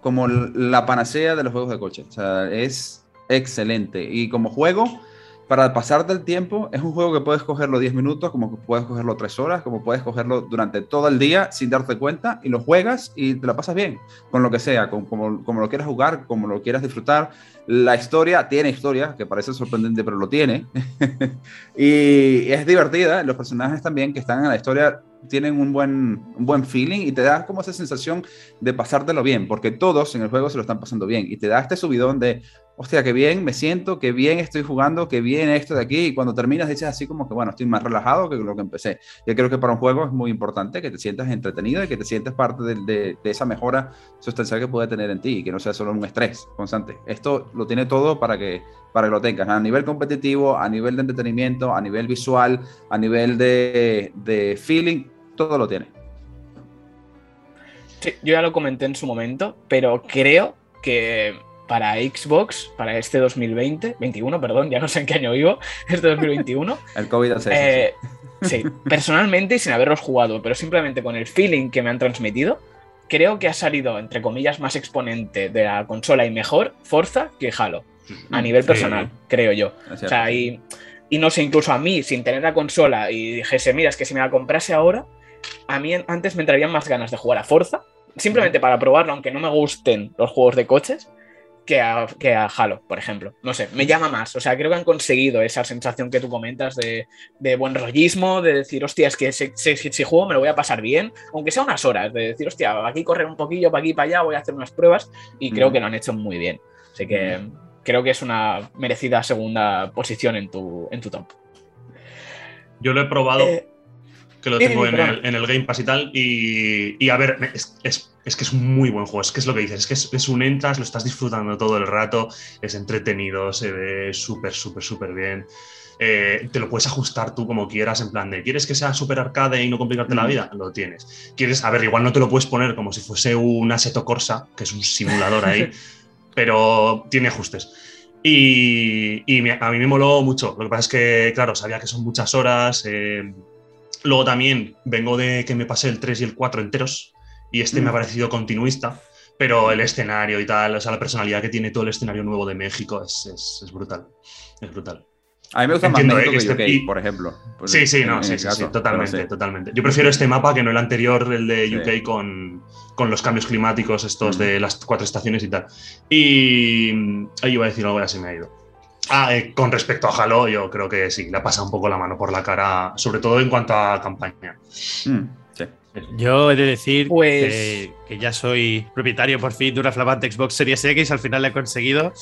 como la panacea de los juegos de coche, o sea, es excelente y como juego, para pasarte el tiempo, es un juego que puedes cogerlo 10 minutos, como que puedes cogerlo 3 horas, como puedes cogerlo durante todo el día sin darte cuenta y lo juegas y te la pasas bien, con lo que sea, con, como, como lo quieras jugar, como lo quieras disfrutar. La historia tiene historia, que parece sorprendente, pero lo tiene. y es divertida. Los personajes también que están en la historia tienen un buen, un buen feeling y te da como esa sensación de pasártelo bien, porque todos en el juego se lo están pasando bien y te da este subidón de, hostia, qué bien me siento, qué bien estoy jugando, qué bien esto de aquí. Y cuando terminas dices así como que, bueno, estoy más relajado que lo que empecé. Yo creo que para un juego es muy importante que te sientas entretenido y que te sientas parte de, de- de esa mejora sustancial que puede tener en ti y que no sea solo un estrés constante. Esto lo tiene todo para que, para que lo tengas a nivel competitivo, a nivel de entretenimiento, a nivel visual, a nivel de, de feeling, todo lo tiene. Sí, yo ya lo comenté en su momento, pero creo que para Xbox, para este 2020, 21, perdón, ya no sé en qué año vivo, este 2021, El COVID hace Eh, sí, personalmente y sin haberlos jugado, pero simplemente con el feeling que me han transmitido, creo que ha salido, entre comillas, más exponente de la consola y mejor Forza que Halo, a nivel Sí. personal, creo yo. O sea, y, y no sé, incluso a mí, sin tener la consola y dijese, mira, es que si me la comprase ahora, a mí antes me entrarían más ganas de jugar a Forza, simplemente para probarlo, aunque no me gusten los juegos de coches, que a, que a Halo, por ejemplo. No sé, me llama más. O sea, creo que han conseguido esa sensación que tú comentas de, de buen rollismo, de decir, hostia, es que si, si- si juego me lo voy a pasar bien, aunque sea unas horas, de decir, hostia, aquí correr un poquillo, para aquí, para allá, voy a hacer unas pruebas, y creo Mm. que lo han hecho muy bien. Así que creo que es una merecida segunda posición en tu, en tu top. Yo lo he probado, Eh, que lo tengo en el, en el Game Pass y tal. Y, y a ver, es, es- es que es un muy buen juego. Es que es lo que dices. Es que es, es un entras, lo estás disfrutando todo el rato. Es entretenido, se ve súper, súper, súper bien. Eh, te lo puedes ajustar tú como quieras, en plan de ¿quieres que sea súper arcade y no complicarte la Mm. vida? Lo tienes. ¿Quieres? A ver, igual no te lo puedes poner como si fuese un Assetto Corsa, que es un simulador ahí, pero tiene ajustes. Y, y a mí me moló mucho. Lo que pasa es que, claro, sabía que son muchas horas. eh, luego también vengo de que me pasé el 3 y el 4 enteros y este me ha Mm. parecido continuista. Pero el escenario y tal, o sea, la personalidad que tiene todo el escenario nuevo de México es, es- es brutal. Es brutal. A mí me gusta Entiendo, más México que este- UK, y- por ejemplo. Pues, Sí, sí, en- no, en sí, sí, sí, totalmente, sí. totalmente. Yo prefiero este mapa que no el anterior, el de Sí. UK, con, con los cambios climáticos estos Ujú. de las cuatro estaciones y tal. Y ahí iba a decir algo, ya se me ha ido. Ah, eh, con respecto a Halo, yo creo que sí, le ha pasado un poco la mano por la cara, sobre todo en cuanto a campaña. Mm, sí. Yo he de decir Pues- que, que ya soy propietario por fin de una flamante Xbox Series X, al final la he conseguido.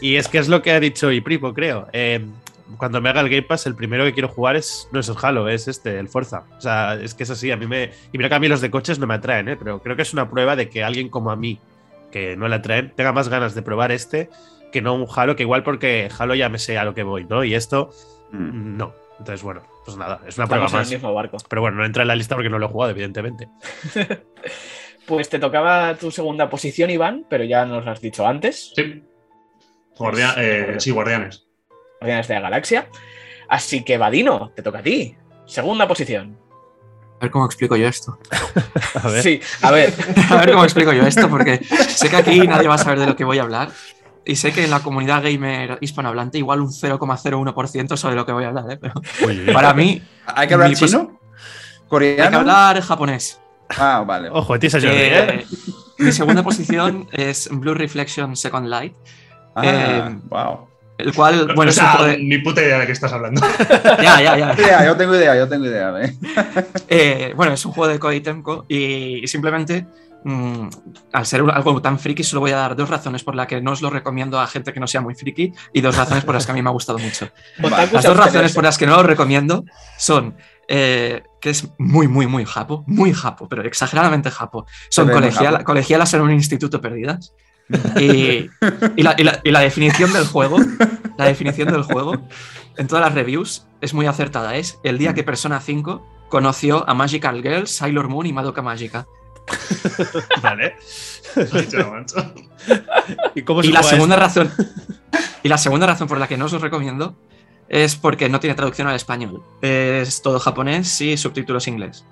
Y es que es lo que ha dicho Ipripo, creo. Eh, cuando me haga el Game Pass, el primero que quiero jugar es, no es el Halo, es este, el Forza. O sea, es que es así, a mí me... Y mira que a mí los de coches no me atraen, ¿eh? pero creo que es una prueba de que alguien como a mí, que no le atraen, tenga más ganas de probar este que no un Halo, que igual porque Halo ya me sé a lo que voy, ¿no? Y esto, Mm. no. Entonces, bueno, pues nada, es una prueba Estamos en el más. mismo barco. Pero bueno, no entra en la lista porque no lo he jugado, evidentemente. Pues te tocaba tu segunda posición, Iván, pero ya nos lo has dicho antes. Sí. Guardia- Pues, eh, bueno. sí, guardianes. Guardianes de la Galaxia. Así que, Vadino, te toca a ti. Segunda posición. A ver cómo explico yo esto. A ver. Sí, a ver. A ver cómo explico yo esto, porque sé que aquí nadie va a saber de lo que voy a hablar. Y sé que en la comunidad gamer hispanohablante igual un 0,01% sobre lo que voy a hablar. ¿eh? Pero para mí ¿Hay que hablar chino? hay que ¿Coreano? hablar japonés. Ah, vale. Ojo, a Jordi, ¿eh? Eh, mi segunda posición es Blue Reflection Second Light, Ah, eh, wow. El cual, bueno, o es un sea, juego de- ni puta idea de qué estás hablando. Ya, ya, ya. Idea, yo tengo idea, yo tengo idea. ¿eh? Eh, bueno, es un juego de Koei Temco y, simplemente, mm, al ser un- algo tan friki, solo voy a dar dos razones por las que no os lo recomiendo a gente que no sea muy friki y dos razones por las que a mí me ha gustado mucho. Las dos razones por las que no lo recomiendo son eh, que es muy, muy, muy japo, muy japo, pero exageradamente japo. Son colegialas en un instituto perdidas. Y, y la, y la- y la definición del juego, la definición del juego, en todas las reviews, es muy acertada. Es el día que Persona 5 conoció a Magical Girl, Sailor Moon y Madoka Magica. Vale. ¿Y cómo Y se la segunda esto? razón. Y la segunda razón por la que no os lo recomiendo es porque no tiene traducción al español. Es todo japonés y subtítulos inglés.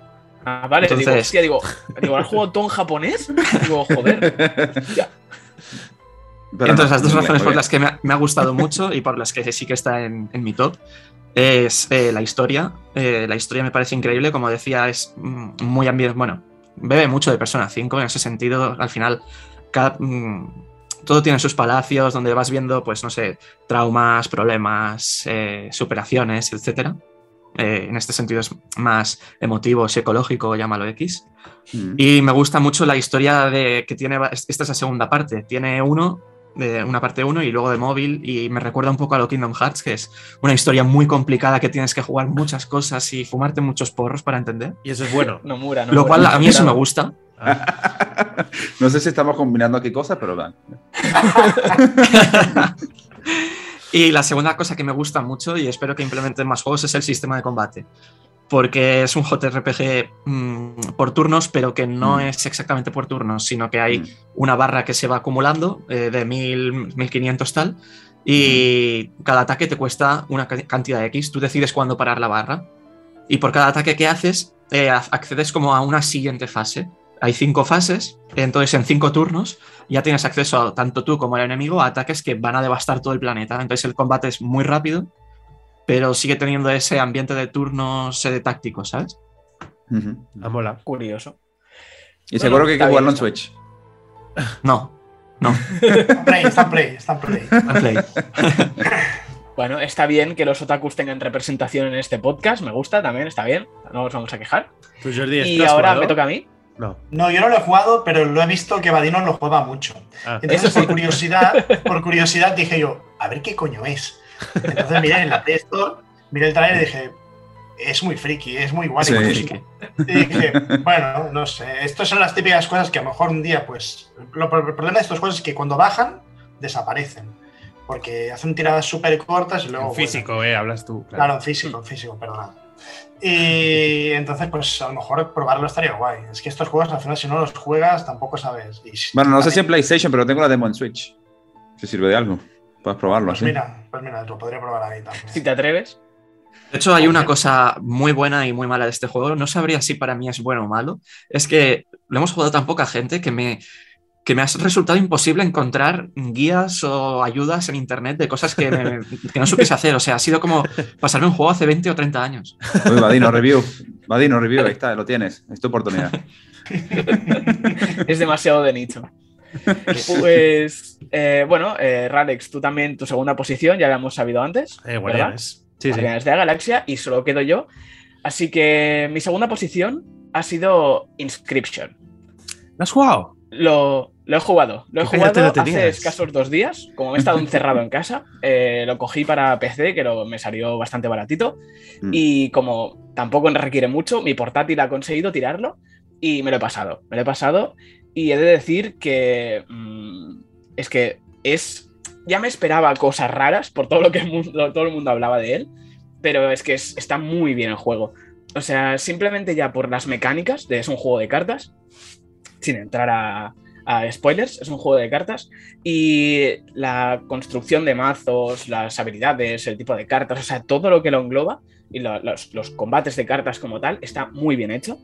Ah, vale, digo, Entonces- hostia, digo, digo, ¿has jugado todo en japonés? Digo, joder. Pero Entonces, no, las dos bien, razones por las que me ha, me ha gustado mucho y por las que sí que está en, en mi top es eh, la historia. Eh, la historia me parece increíble, como decía, es mm, muy ambiente. Bueno, bebe mucho de Persona 5 en ese sentido. Al final, cada- mm, todo tiene sus palacios donde vas viendo, pues no sé, traumas, problemas, eh, superaciones, etcétera. Eh, en este sentido es más emotivo, psicológico, llámalo X. Mm. Y me gusta mucho la historia de que tiene. Esta es la segunda parte. Tiene uno, de una parte 1 y luego de móvil. Y me recuerda un poco a lo Kingdom Hearts, que es una historia muy complicada que tienes que jugar muchas cosas y fumarte muchos porros para entender. Y eso es bueno. No mura, no Lo mura. cual a mí eso me gusta. No sé si estamos combinando aquí cosas, pero van. Y la segunda cosa que me gusta mucho y espero que implementen más juegos es el sistema de combate. Porque es un JRPG mm, por turnos, pero que no Mm. es exactamente por turnos, sino que hay Mm. una barra que se va acumulando eh, de 1000, 1500 tal, y cada ataque te cuesta una ca- cantidad de X. Tú decides cuándo parar la barra, y por cada ataque que haces, eh, ac- accedes como a una siguiente fase. Hay cinco fases, entonces en cinco turnos ya tienes acceso a, tanto tú como el enemigo a ataques que van a devastar todo el planeta. Entonces el combate es muy rápido, pero sigue teniendo ese ambiente de turnos de tácticos, ¿sabes? Ujú. Ah, mola. Curioso. Y seguro que hay que jugarlo en Switch. No, no, Está en Play, está en Play, está en Play. en Play. Bueno, está bien que los otakus tengan representación en este podcast. Me gusta también, está bien. No nos vamos a quejar. ¿Tú, Jordi, Y ahora jugado? me toca a mí. No. No, yo no lo he jugado, pero lo he visto que Vadino lo juega mucho. Ah, Entonces, sí. por curiosidad, por curiosidad dije yo, a ver qué coño es. Entonces miré en la Play Store, miré el trailer y dije, es muy friki, es muy guay. Sí. Y dije, bueno, no sé, estas son las típicas cosas que a lo mejor un día, pues, lo, el problema de estos juegos es que cuando bajan, desaparecen. Porque hacen tiradas súper cortas y luego... en físico, eh, hablas tú. Claro, en físico, en físico, perdona. Y entonces, pues a lo mejor probarlo estaría guay. Es que estos juegos, al final, si no los juegas, tampoco sabes. Y Bueno, no sé si en PlayStation, pero tengo la demo en Switch. Si sirve de algo. Puedes probarlo Pues así. mira, pues mira, lo podría probar ahí también. Si te atreves. De hecho, hay una cosa muy buena y muy mala de este juego. No sabría si para mí es bueno o malo. Es que lo hemos jugado tan poca gente que me, que me ha resultado imposible encontrar guías o ayudas en internet de cosas que, me- que no supiese hacer. O sea, ha sido como pasarme un juego hace 20 o 30 años. Uy, Vadino Review. Vadino Review, ahí está, lo tienes. Es tu oportunidad. Es demasiado de nicho. Pues, eh, bueno, eh, Ralex, tú también, tu segunda posición, ya la hemos sabido antes. Eh, Guardianes. Sí, de la Galaxia, y solo quedo yo. Así que mi segunda posición ha sido Inscription. ¿Lo has jugado? Lo, lo he jugado. Lo he jugado lo hace escasos dos días. Como me he estado encerrado en casa, eh, lo cogí para PC, que lo- me salió bastante baratito. Mm. Y como tampoco requiere mucho, mi portátil ha conseguido tirarlo y me lo he pasado. Me lo he pasado y he de decir que mm, es que es. Ya me esperaba cosas raras por todo lo que todo el mundo hablaba de él, pero es que es- está muy bien el juego. O sea, simplemente ya por las mecánicas, de, es un juego de cartas, sin entrar a, a spoilers, es un juego de cartas y la construcción de mazos, las habilidades, el tipo de cartas, o sea, todo lo que lo engloba y los, combates de cartas como tal está muy bien hecho.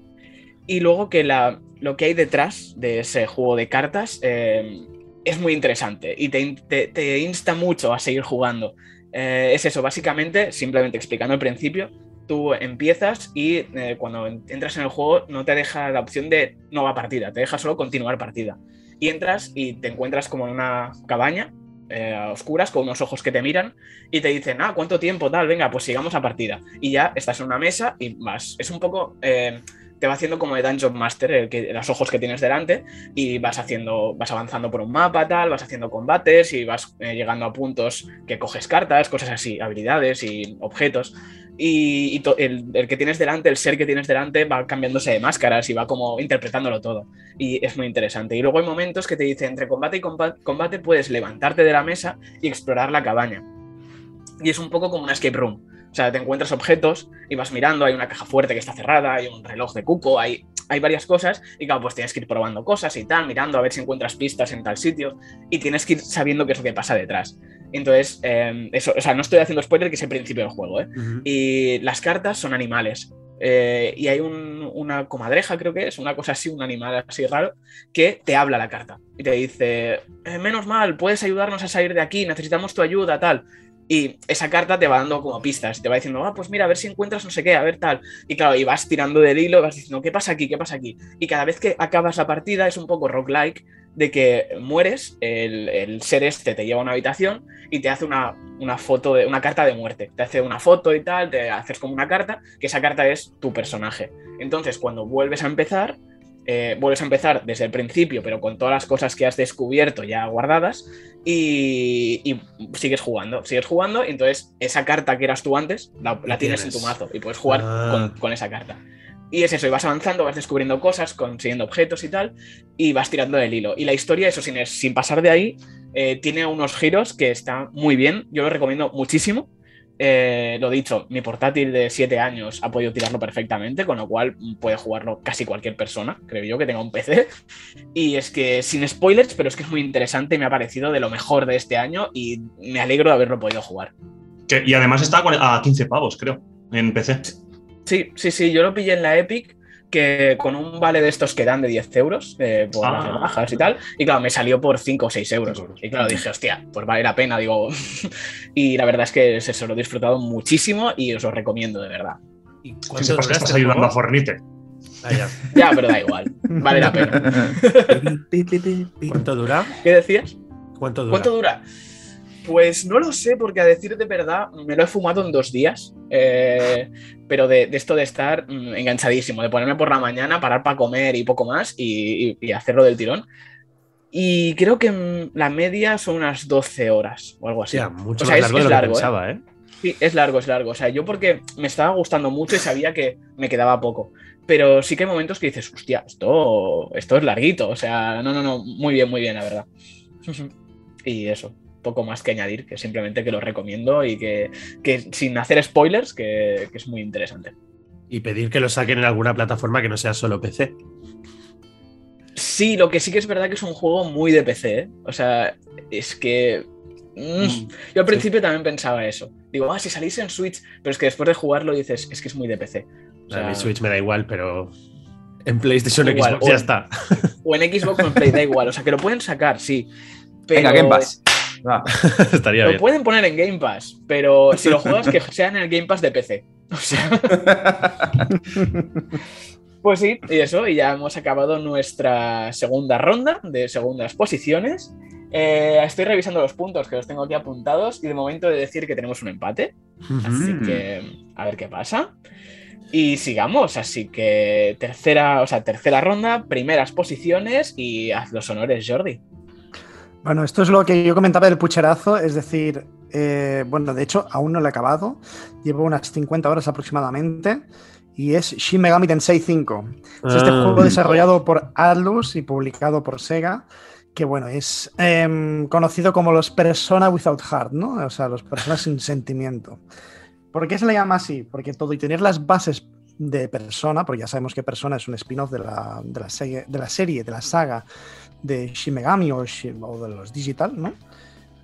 Y luego que la, lo que hay detrás de ese juego de cartas eh, es muy interesante y te, insta mucho a seguir jugando. Eh, es eso, básicamente, simplemente explicando el principio, tú empiezas y eh, cuando entras en el juego no te deja la opción de nueva partida, te deja solo continuar partida. Y entras y te encuentras como en una cabaña eh, a oscuras con unos ojos que te miran y te dicen, ah, ¿cuánto tiempo tal? Venga, pues sigamos a partida. Y ya estás en una mesa y vas. Es un poco te va haciendo como de Dungeon Master, el que, los ojos que tienes delante, y vas haciendo, vas avanzando por un mapa, tal, vas haciendo combates y vas eh, llegando a puntos que coges cartas, cosas así, habilidades y objetos. Y, el, que tienes delante, el ser que tienes delante, va cambiándose de máscaras y va como interpretándolo todo. Y es muy interesante. Y luego hay momentos que te dicen, entre combate y combate puedes levantarte de la mesa y explorar la cabaña. Y es un poco como una escape room o sea, te encuentras objetos y vas mirando, hay una caja fuerte que está cerrada, hay un reloj de cuco, hay, hay varias cosas y claro, pues tienes que ir probando cosas y tal, mirando a ver si encuentras pistas en tal sitio y tienes que ir sabiendo qué es lo que pasa detrás. Entonces, em, eso, o sea, no estoy haciendo spoiler, que es el principio del juego, ¿eh? Y las cartas son animales. Eh, y hay una comadreja, creo que es, una cosa así, un animal así raro, que te habla la carta y te dice, eh, menos mal, puedes ayudarnos a salir de aquí, necesitamos tu ayuda, tal. Y esa carta te va dando como pistas, te va diciendo, ah, pues mira, a ver si encuentras no sé qué, a ver tal. Y claro, y vas tirando del hilo, vas diciendo, ¿qué pasa aquí? ¿Qué pasa aquí? Y cada vez que acabas la partida es un poco roguelike, de que mueres, el, ser este te lleva a una habitación y te hace una, una, foto, de, una carta de muerte. Te hace una foto y tal, te haces como una carta, que esa carta es tu personaje. Entonces, cuando vuelves a empezar, eh, vuelves a empezar desde el principio, pero con todas las cosas que has descubierto ya guardadas, y, sigues jugando, sigues jugando, y entonces esa carta que eras tú antes, la, tienes en tu mazo, y puedes jugar ah. con, esa carta. Y es eso, y vas avanzando, vas descubriendo cosas, consiguiendo objetos y tal, y vas tirando del hilo. Y la historia, eso sin, sin pasar de ahí, eh, tiene unos giros que están muy bien, yo lo recomiendo muchísimo. Eh, lo dicho, mi portátil de 7 años ha podido tirarlo perfectamente, con lo cual puede jugarlo casi cualquier persona, creo yo, que tenga un PC. Y es que, sin spoilers, pero es que es muy interesante, me ha parecido de lo mejor de este año y me alegro de haberlo podido jugar. y además está a 15 pavos, creo, en PC. Sí, sí, sí, yo lo pillé en la Epic que con un vale de estos que dan de 10 euros eh, por las ah. bajas y tal, y claro, me salió por 5 o 6 euros. Y claro, dije, hostia, pues vale la pena, digo. y la verdad es que eso lo he disfrutado muchísimo y os lo recomiendo de verdad. ¿Y cuánto estás ayudando a Fornite? Ah, ya. ya, pero da igual, vale la pena. ¿Cuánto dura? ¿Qué decías? ¿Cuánto dura? ¿Cuánto dura? Pues no lo sé, porque a decir de verdad, me lo he fumado en dos días. Eh, pero de, esto de estar mm, enganchadísimo, de ponerme por la mañana, parar para comer y poco más y, hacerlo del tirón. Y creo que mm, la media son unas 12 horas o algo así. mucho más largo de lo que ¿eh? ¿eh? Sí, es largo, es largo. O sea, yo porque me estaba gustando mucho y sabía que me quedaba poco. Pero sí que hay momentos que dices, hostia, esto, esto es larguito. O sea, no, no, no, muy bien, muy bien, la verdad. y eso poco más que añadir, que simplemente que lo recomiendo y que, sin hacer spoilers, que, es muy interesante. Y pedir que lo saquen en alguna plataforma que no sea solo PC. Sí, lo que sí que es verdad que es un juego muy de PC. ¿eh? O sea, es que. Mm, mm, yo al principio también pensaba eso. Digo, ah, si salís en Switch, pero es que después de jugarlo dices, es que es muy de PC. O sea, a mí Switch me da igual, pero en PlayStation Xbox ya está. O en Xbox o en Play da igual. O sea, que lo pueden sacar, sí. Venga, Game Pass. Ah. Estaría lo pueden poner en Game Pass, pero si lo juegas, que sea en el Game Pass de PC. O sea. pues sí, y eso, y ya hemos acabado nuestra segunda ronda de segundas posiciones. Eh, estoy revisando los puntos que los tengo aquí apuntados y de momento de decir que tenemos un empate. Así que a ver qué pasa. Y sigamos, así que tercera, o sea, tercera ronda, primeras posiciones y haz los honores, Jordi. Bueno, esto es lo que yo comentaba del pucherazo, es decir, eh, bueno, de hecho, aún no lo he acabado, llevo unas 50 horas aproximadamente, y es Shin Megami Tensei 5. Es este ah. juego desarrollado por Atlus y publicado por Sega, que bueno, es em, conocido como los Persona Without Heart, ¿no? O sea, los personas sin sentimiento. ¿Por qué se le llama así? Porque todo y tener las bases de Persona, porque ya sabemos que Persona es un spin-off de la, de, la serie, de la serie, de la saga de Shin Megami o, de los Digital, ¿no?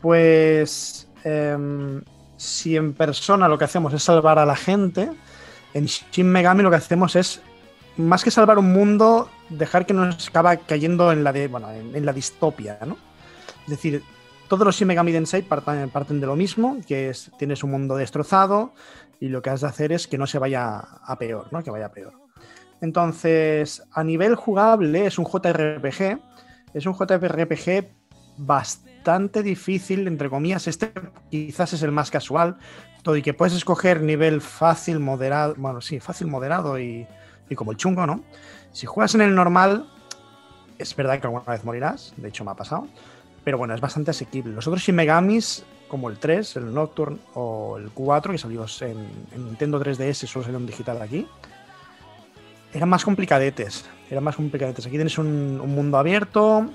Pues em, si en persona lo que hacemos es salvar a la gente, en Shin Megami lo que hacemos es, más que salvar un mundo, dejar que nos acaba cayendo en la, bueno, en, la distopia, ¿no? Es decir, todos los Shin Megami Tensei parten de lo mismo, que es tienes un mundo destrozado y lo que has de hacer es que no se vaya a peor, ¿no? Que vaya a peor. Entonces, a nivel jugable es un JRPG, es un JRPG bastante difícil, entre comillas. Este quizás es el más casual, todo y que puedes escoger nivel fácil, moderado, bueno, sí, fácil, moderado y, y como el chungo, ¿no? Si juegas en el normal, es verdad que alguna vez morirás, de hecho me ha pasado, pero bueno, es bastante asequible. Los otros Shin Megamis, como el 3, el Nocturne o el 4, que salió en, en Nintendo 3DS, solo salió en digital aquí, eran más complicadetes. Eran más complicadetes. Aquí tienes un, un mundo abierto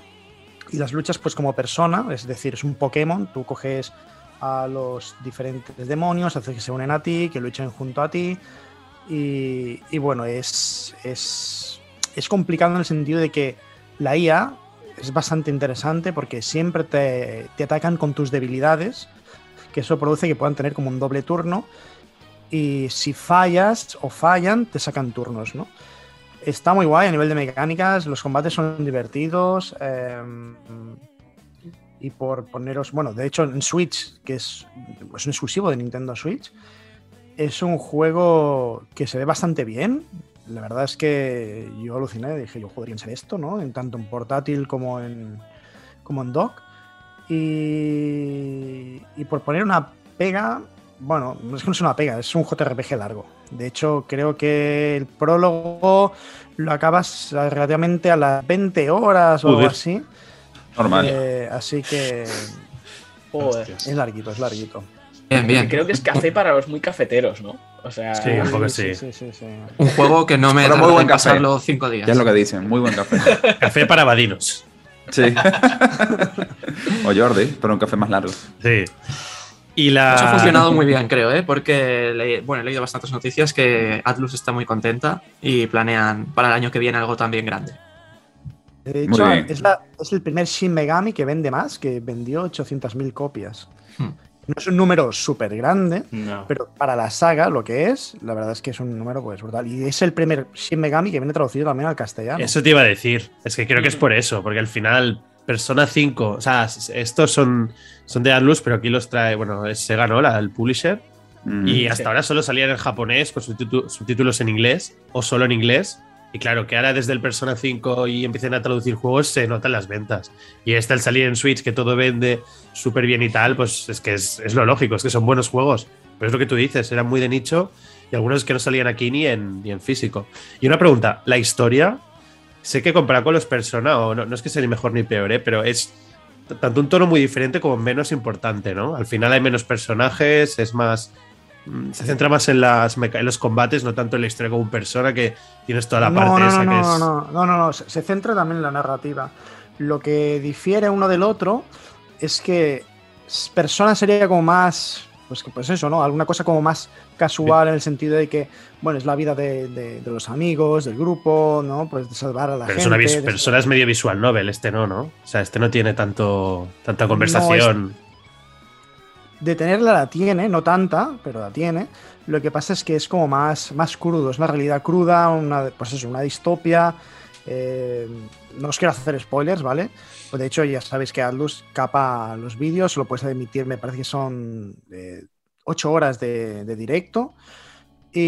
y las luchas, pues como persona, es decir, es un Pokémon. Tú coges a los diferentes demonios, haces que se unen a ti, que luchen junto a ti. Y, y bueno, es, es, es complicado en el sentido de que la IA es bastante interesante porque siempre te, te atacan con tus debilidades, que eso produce que puedan tener como un doble turno y si fallas o fallan, te sacan turnos, ¿no? Está muy guay a nivel de mecánicas, los combates son divertidos. eh, y por poneros, bueno, de hecho en Switch, que es, es un exclusivo de Nintendo Switch, es un juego que se ve bastante bien. La verdad es que yo aluciné, dije, yo podría ser esto, ¿no? En tanto en portátil como en, como en dock. Y, y por poner una pega, bueno, no es que no es una pega, es un JRPG largo. De hecho, creo que el prólogo lo acabas relativamente a las 20 horas o algo así. Normal. Eh, así que Joder. Es larguito, es larguito. Bien, bien. Creo que es café para los muy cafeteros, ¿no? O sea, Sí, un poco sí. Sí, sí, sí. Un juego que no me Pero muy buen en café. pasarlo cinco días. Ya es lo que dicen, muy buen café. Café para vadinos. Sí. o Jordi, pero un café más largo. Sí. Y la. Eso ha funcionado muy bien, creo, ¿eh? porque le- bueno, he leído bastantes noticias que Atlus está muy contenta y planean para el año que viene algo también grande. De hecho, es, la- es el primer Shin Megami que vende más, que vendió 800.000 copias. Hmm. No es un número súper grande, No. pero para la saga, lo que es, la verdad es que es un número pues brutal. Y es el primer Shin Megami que viene traducido también al castellano. Eso te iba a decir. Es que creo que es por eso, porque al final Persona 5, o sea, estos son, son de Atlus, pero aquí los trae, bueno, ¿no? La- el publisher. Mm. Y hasta Sí. ahora solo salían en japonés con subtítulos en inglés o solo en inglés. Y claro, que ahora desde el Persona 5 y empiecen a traducir juegos se notan las ventas. Y este al salir en Switch, que todo vende súper bien y tal, pues es que es, es lo lógico, es que son buenos juegos. Pero es lo que tú dices, eran muy de nicho y algunos que no salían aquí ni en, ni en físico. Y una pregunta, la historia, sé que comparado con los Persona, o no, no es que sea ni mejor ni peor, ¿eh? pero es tanto un tono muy diferente como menos importante, ¿no? Al final hay menos personajes, es más... mm, Se centra más en, las, en los combates, no tanto en la historia como un persona, que tienes toda la no, parte no, esa no, que no, es... no, no, no, no, se centra también en la narrativa. Lo que difiere uno del otro es que Persona sería como más, pues, que- pues eso, ¿no? Alguna cosa como más casual en el sentido de que, bueno, es la vida de, de- de los amigos, del grupo, ¿no? Pues de salvar a la Pero es gente. una vis- de- persona es medio visual novel, este no, ¿no? O sea, este no tiene tanto tanta conversación. de tenerla la tiene, no tanta, pero la tiene. Lo que pasa es que es como más, más crudo, es una realidad cruda, una, pues eso, una distopia. Eh, no os quiero hacer spoilers, ¿vale? Pues de hecho, ya sabéis que Atlus capa los vídeos, lo puedes emitir, me parece que son eh, 8 horas de, de directo. Y,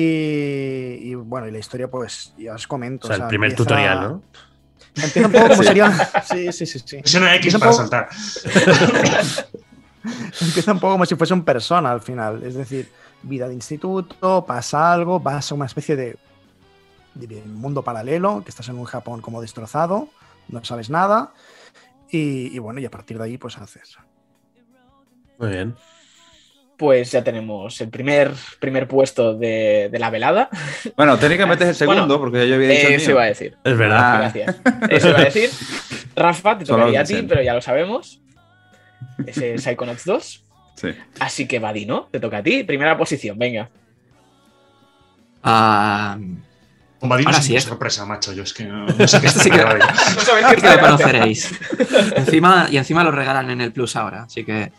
y, bueno, y la historia, pues ya os comento. o sea, el sea, primer empieza- tutorial, ¿no? Empieza un poco como Sí. sería. Sí, sí, sí. sí. Presiona X Empieza un para poco- saltar. Empieza un poco como si fuese un persona al final. Es decir, vida de instituto, pasa algo, vas a una especie de, de mundo paralelo, que estás en un Japón como destrozado, no sabes nada. Y, y bueno, y a partir de ahí, pues haces. Muy bien. Pues ya tenemos el primer, primer puesto de, de la velada. Bueno, técnicamente es el Bueno, segundo, porque ya yo había dicho el Eso iba a decir. Es verdad. Gracias. Eso iba a decir. Rafa, te Solo tocaría a ti, pero ya lo sabemos. Ese es Psychonauts 2. Sí. Así que Vadi, ¿no? Te toca a ti. Primera posición, venga. Ah, Bombadino Ahora es sí, una ¿eh? sorpresa, macho. Yo es que no, no sé qué Este sí que-. No lo conoceréis. encima, y encima lo regalan en el Plus ahora, así que.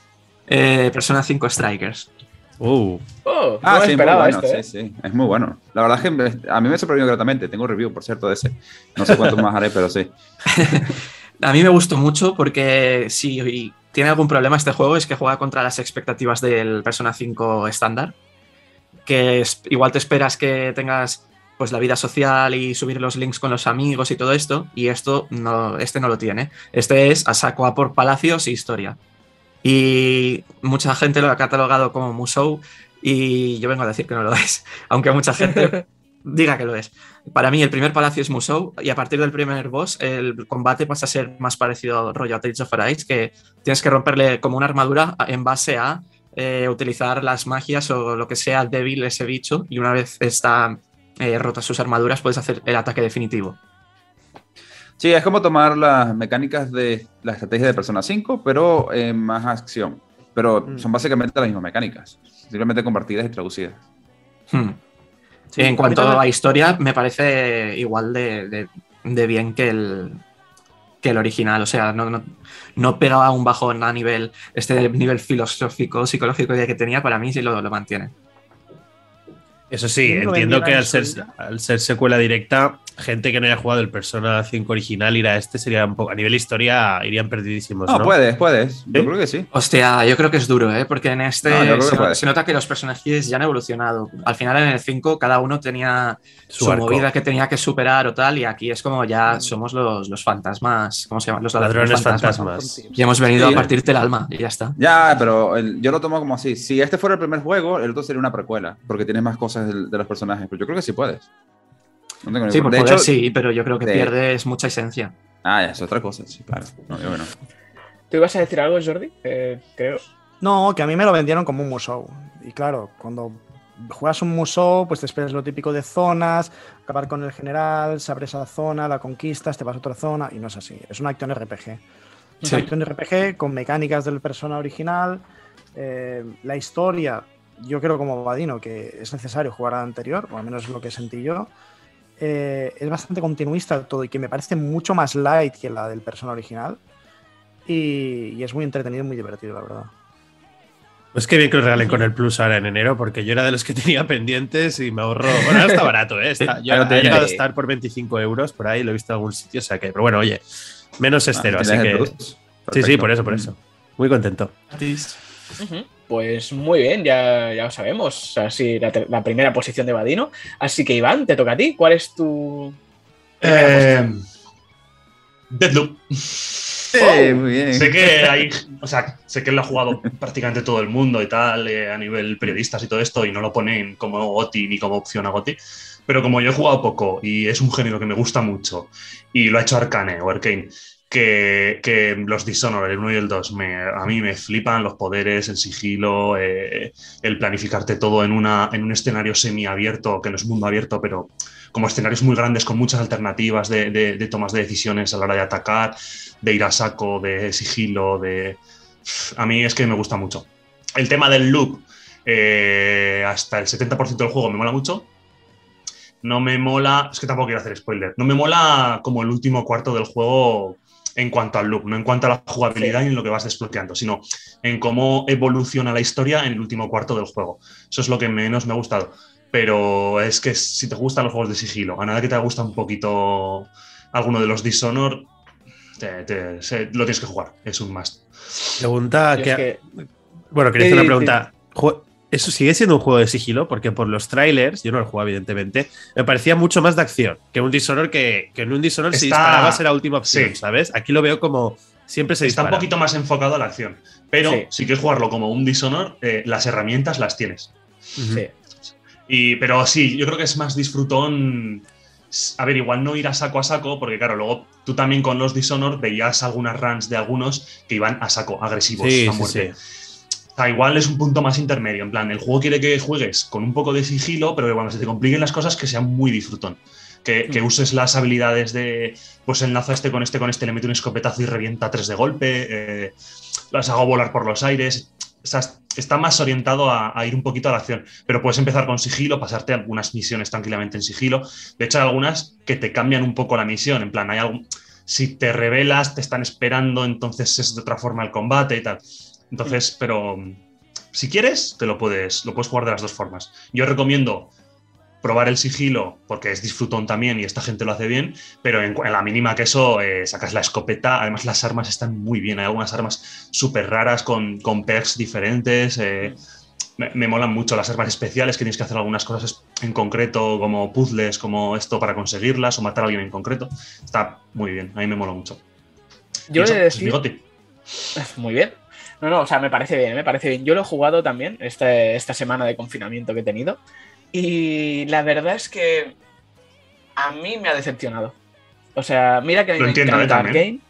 eh, Persona 5 Strikers. Uh, Oh, Ah, no sí, muy esperaba bueno, ¿eh? sí, sí, es muy bueno. La verdad es que a mí me sorprendió gratamente. Tengo review, por cierto, de ese. No sé cuánto más haré, pero sí. A mí me gustó mucho porque si tiene algún problema este juego es que juega contra las expectativas del Persona 5 estándar. Que es- igual te esperas que tengas pues la vida social y subir los links con los amigos y todo esto, y esto no, este no lo tiene. Este es a saco a por palacios y historia. Y mucha gente lo ha catalogado como Musou, y yo vengo a decir que no lo es, aunque mucha gente diga que lo es. Para mí el primer palacio es Musou y a partir del primer boss el combate pasa a ser más parecido rollo a Tales of Arise, que tienes que romperle como una armadura en base a eh, utilizar las magias o lo que sea débil ese bicho y una vez está eh, rotas sus armaduras puedes hacer el ataque definitivo. Sí, es como tomar las mecánicas de la estrategia de Persona 5, pero en más acción. Pero Mm. son básicamente las mismas mecánicas, simplemente convertidas y traducidas. Hmm. Sí, en cuanto a historia, me parece igual de, de- de bien que el, que el original. O sea, no, no, no pegaba un bajón a nivel, este nivel filosófico, psicológico que tenía, para mí sí lo, lo mantiene. Eso sí, ¿Quién lo entiendo que al ser, al ser secuela directa, gente que no haya jugado el Persona 5 original ir a este sería un poco. A nivel historia irían perdidísimos, No, ¿no? puedes, puedes. Yo creo que sí. Hostia, yo creo que es duro, ¿eh? Porque en este No, se, nota que los personajes ya han evolucionado. Al final en el 5 cada uno tenía Su movida que tenía que superar o tal, y aquí es como ya somos los, los fantasmas, ¿cómo se llaman? Los Ladrones fantasmas. fantasmas. Y hemos venido Sí. a partirte el alma y ya está. Ya, pero el- yo lo tomo como así. Si este fuera el primer juego, el otro sería una precuela, porque tienes más cosas de, los personajes. Pero yo creo que sí puedes. No tengo Sí, por de poder hecho, sí, pero yo creo que de- pierdes mucha esencia. Ah, ya, es otra cosa, sí, claro. No, yo que no. ¿Tú ibas a decir algo, Jordi? Eh, creo. No, que a mí me lo vendieron como un Musou. Y claro, cuando juegas un Musou, pues te esperas lo típico de zonas, acabar con el general, se abre esa zona, la conquistas, te vas a otra zona, y no es así. Es una acción RPG. Es Sí. una acción RPG con mecánicas del persona original. eh, la historia, yo creo como Badino que es necesario jugar a la anterior, o al menos es lo que sentí yo. Eh, es bastante continuista todo y que me parece mucho más light que la del persona original. Y, y es muy entretenido y muy divertido, la verdad. Pues qué bien que lo regalen con el Plus ahora en enero, porque yo era de los que tenía pendientes y me ahorro. Bueno, ahora está barato, ¿eh? Está, yo Ahora te he llegado a estar por 25 euros por ahí, lo he visto en algún sitio, o sea que. Pero bueno, oye, menos es Ah, cero, así ¿tienes el que. Sí, sí, por eso, por eso. Muy contento. Ujú. Pues muy bien, ya, ya lo sabemos. Así la, primera posición de Badino. Así que Iván, te toca a ti. ¿Cuál es tu. Eh, Deadloop. Muy bien. Sé que hay, o sea, sé que lo ha jugado prácticamente todo el mundo y tal, eh, a nivel periodistas y todo esto, y no lo ponen como GOTI ni como opción a GOTI. Pero como yo he jugado poco y es un género que me gusta mucho, y lo ha hecho Arcane o Arcane, que, los Dishonored, el 1 y el 2, me, a mí me flipan los poderes, el sigilo, eh, el planificarte todo en, una, en un escenario semiabierto, que no es mundo abierto, pero como escenarios muy grandes con muchas alternativas de, de- de tomas de decisiones a la hora de atacar, de ir a saco, de sigilo, de... A mí es que me gusta mucho. El tema del loop, eh, hasta el 70% del juego me mola mucho. No me mola, es que tampoco quiero hacer spoiler, no me mola como el último cuarto del juego en cuanto al loop, no en cuanto a la jugabilidad y en lo que vas desbloqueando, sino en cómo evoluciona la historia en el último cuarto del juego. Eso es lo que menos me ha gustado. Pero es que si te gustan los juegos de sigilo, a nada que te gusta un poquito alguno de los Dishonor, te- te- se- lo tienes que jugar, es un must. Pregunta que. es que- Bueno, quería Sí, hacer una sí. pregunta. ¿Eso sigue siendo un juego de sigilo? Porque por los trailers, yo no lo he jugado, evidentemente, me parecía mucho más de acción que un Dishonored que, que en un Dishonored si disparabas era la última opción, Sí. ¿sabes? Aquí lo veo como siempre se Está dispara. un poquito más enfocado a la acción. Pero Sí. si quieres jugarlo como un Dishonor, eh, las herramientas las tienes. Sí. Y, pero sí, yo creo que es más disfrutón. A ver, igual no ir a saco a saco, porque claro, luego tú también con los Dishonor veías algunas runs de algunos que iban a saco, agresivos, Sí, a sí, muerte. sí. O sea, igual es un punto más intermedio. En plan, el juego quiere que juegues con un poco de sigilo, pero que cuando se te compliquen las cosas, que sea muy disfrutón. Que, que Mm. uses las habilidades de, pues enlazo este con este, con este, le meto un escopetazo y revienta tres de golpe, eh, las hago volar por los aires. está más orientado a, ir un poquito a la acción, pero puedes empezar con sigilo, pasarte algunas misiones tranquilamente en sigilo. De hecho, hay algunas que te cambian un poco la misión, en plan, hay algún, si te revelas, te están esperando, entonces es de otra forma el combate y tal. Entonces, pero si quieres, te lo puedes, lo puedes jugar de las dos formas. Yo recomiendo probar el sigilo porque es disfrutón también y esta gente lo hace bien, pero en, la mínima que eso eh, sacas la escopeta, además las armas están muy bien, hay algunas armas súper raras con, con perks diferentes, eh, me, molan mucho las armas especiales que tienes que hacer algunas cosas en concreto como puzzles, como esto para conseguirlas o matar a alguien en concreto, está muy bien, a mí me mola mucho. Yo he de decir... Muy bien. No, no, o sea, me parece bien, me parece bien. Yo lo he jugado también este, esta semana de confinamiento que he tenido. Y la verdad es que a mí me ha decepcionado. O sea, mira que me encanta Arkane.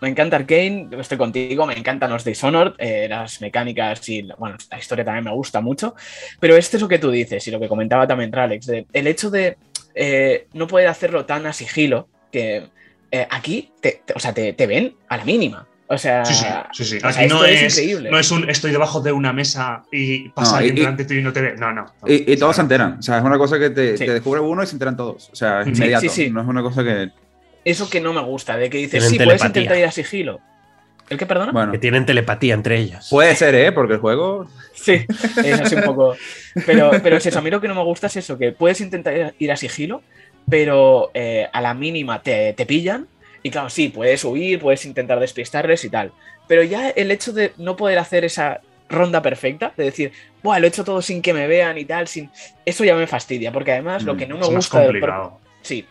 Me encanta Arkane, estoy contigo, me encantan los Dishonored, eh, las mecánicas y bueno, la historia también me gusta mucho. Pero este es lo que tú dices y lo que comentaba también Ralex, de, el hecho de eh, no poder hacerlo tan a sigilo, que eh, aquí o sea, te, ven a la mínima. O sea, sí, sí, Aquí no, es, no es un estoy debajo de una mesa y pasa alguien delante tuyo y no te ve. No, no. y, todos se enteran. O sea, es una cosa que te, descubre uno y se enteran todos. O sea, es inmediato. No es una cosa que. Eso que no me gusta, de que dices, sí, puedes intentar ir a sigilo. ¿El que perdona? Bueno, que tienen telepatía entre ellas. Puede ser, ¿eh? Porque el juego. Sí, es así un poco. Pero, pero es eso. A mí lo que no me gusta es eso, que puedes intentar ir a sigilo, pero eh, a la mínima te, te pillan y claro, sí, puedes huir, puedes intentar despistarles y tal. Pero ya el hecho de no poder hacer esa ronda perfecta, de decir, Buah, lo he hecho todo sin que me vean y tal, sin... eso ya me fastidia, porque además lo que no me gusta del Sí.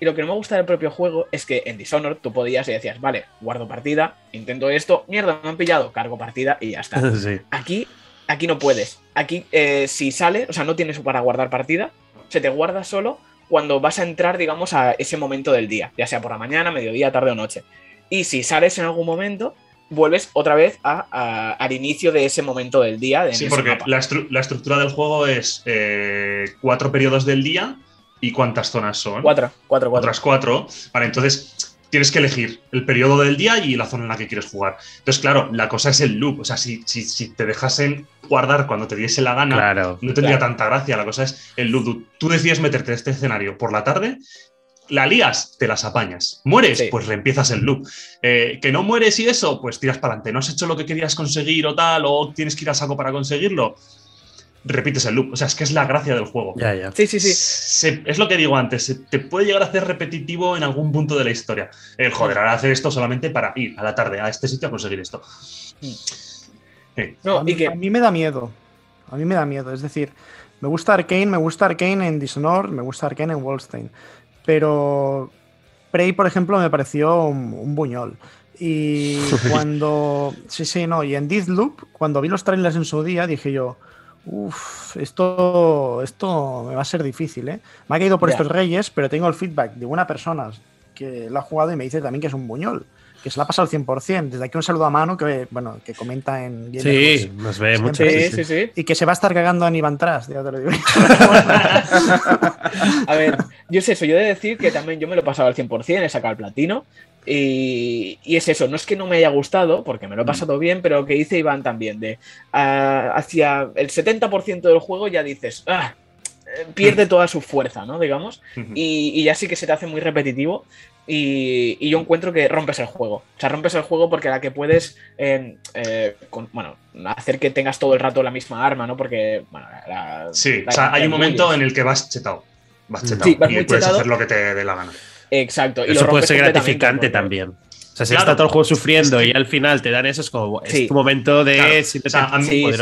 Y lo que no me gusta del propio juego es que en Dishonored tú podías y decías, vale, guardo partida, intento esto, mierda, me han pillado, cargo partida y ya está. Aquí, aquí no puedes. Aquí, eh, si sale, o sea, no tienes para guardar partida, se te guarda solo cuando vas a entrar, digamos, a ese momento del día, ya sea por la mañana, mediodía, tarde o noche. Y si sales en algún momento, vuelves otra vez al inicio de ese momento del día. sí, porque la, estructura del juego es eh, cuatro periodos del día y cuántas zonas son. Cuatro, cuatro, cuatro. Otras cuatro. Vale, entonces tienes que elegir el periodo del día y la zona en la que quieres jugar. Entonces, claro, la cosa es el loop. O sea, si, si, te dejasen guardar cuando te diese la gana, no tendría tanta gracia. La cosa es el loop. Tú decides meterte en este escenario por la tarde, la lías, te las apañas. Mueres, pues reempiezas el loop. Eh, que no mueres y eso, pues tiras para adelante. No has hecho lo que querías conseguir o tal, o tienes que ir a saco para conseguirlo repites el loop. O sea, es que es la gracia del juego. Ya, ya. Sí, sí, sí. es lo que digo antes, te puede llegar a hacer repetitivo en algún punto de la historia. El joder, ahora hacer esto solamente para ir a la tarde a este sitio a conseguir esto. No, a, mí, a mí me da miedo. A mí me da miedo. Es decir, me gusta Arkane, me gusta Arkane en Dishonored, me gusta Arkane en Wallstein. Pero Prey, por ejemplo, me pareció un, buñol. Y cuando. Sí, sí, no. Y en Deathloop, cuando vi los trailers en su día, dije yo Uf, esto, esto me va a ser difícil, ¿eh? Me ha caído por estos reyes, pero tengo el feedback de una persona que lo ha jugado y me dice también que es un buñol, que se la ha pasado al 100%. Desde aquí un saludo a mano que, bueno, que comenta en Sí, nos ve mucho. Sí, sí, sí, Y que se va a estar cagando en Iván Tras, ya te lo digo. a ver, yo sé eso, yo he de decir que también yo me lo he pasado al 100%, he sacado el platino, y, es eso, no es que no me haya gustado, porque me lo he mm. pasado bien, pero lo que dice Iván también, de ah, hacia el 70% del juego ya dices, ah, eh, pierde toda su fuerza, ¿no? Digamos, y, ya sí que se te hace muy repetitivo. Y, yo encuentro que rompes el juego. O sea, rompes el juego porque la que puedes, eh, bueno, hacer que tengas todo el rato la misma arma, ¿no? Porque, bueno, sí, o sea, hay un momento en el que vas chetado. Vas chetado y puedes hacer lo que te dé la gana. Exacto. Y eso puede ser gratificante también. O sea, si está todo el juego sufriendo y al final te dan eso, es como es tu momento de sí,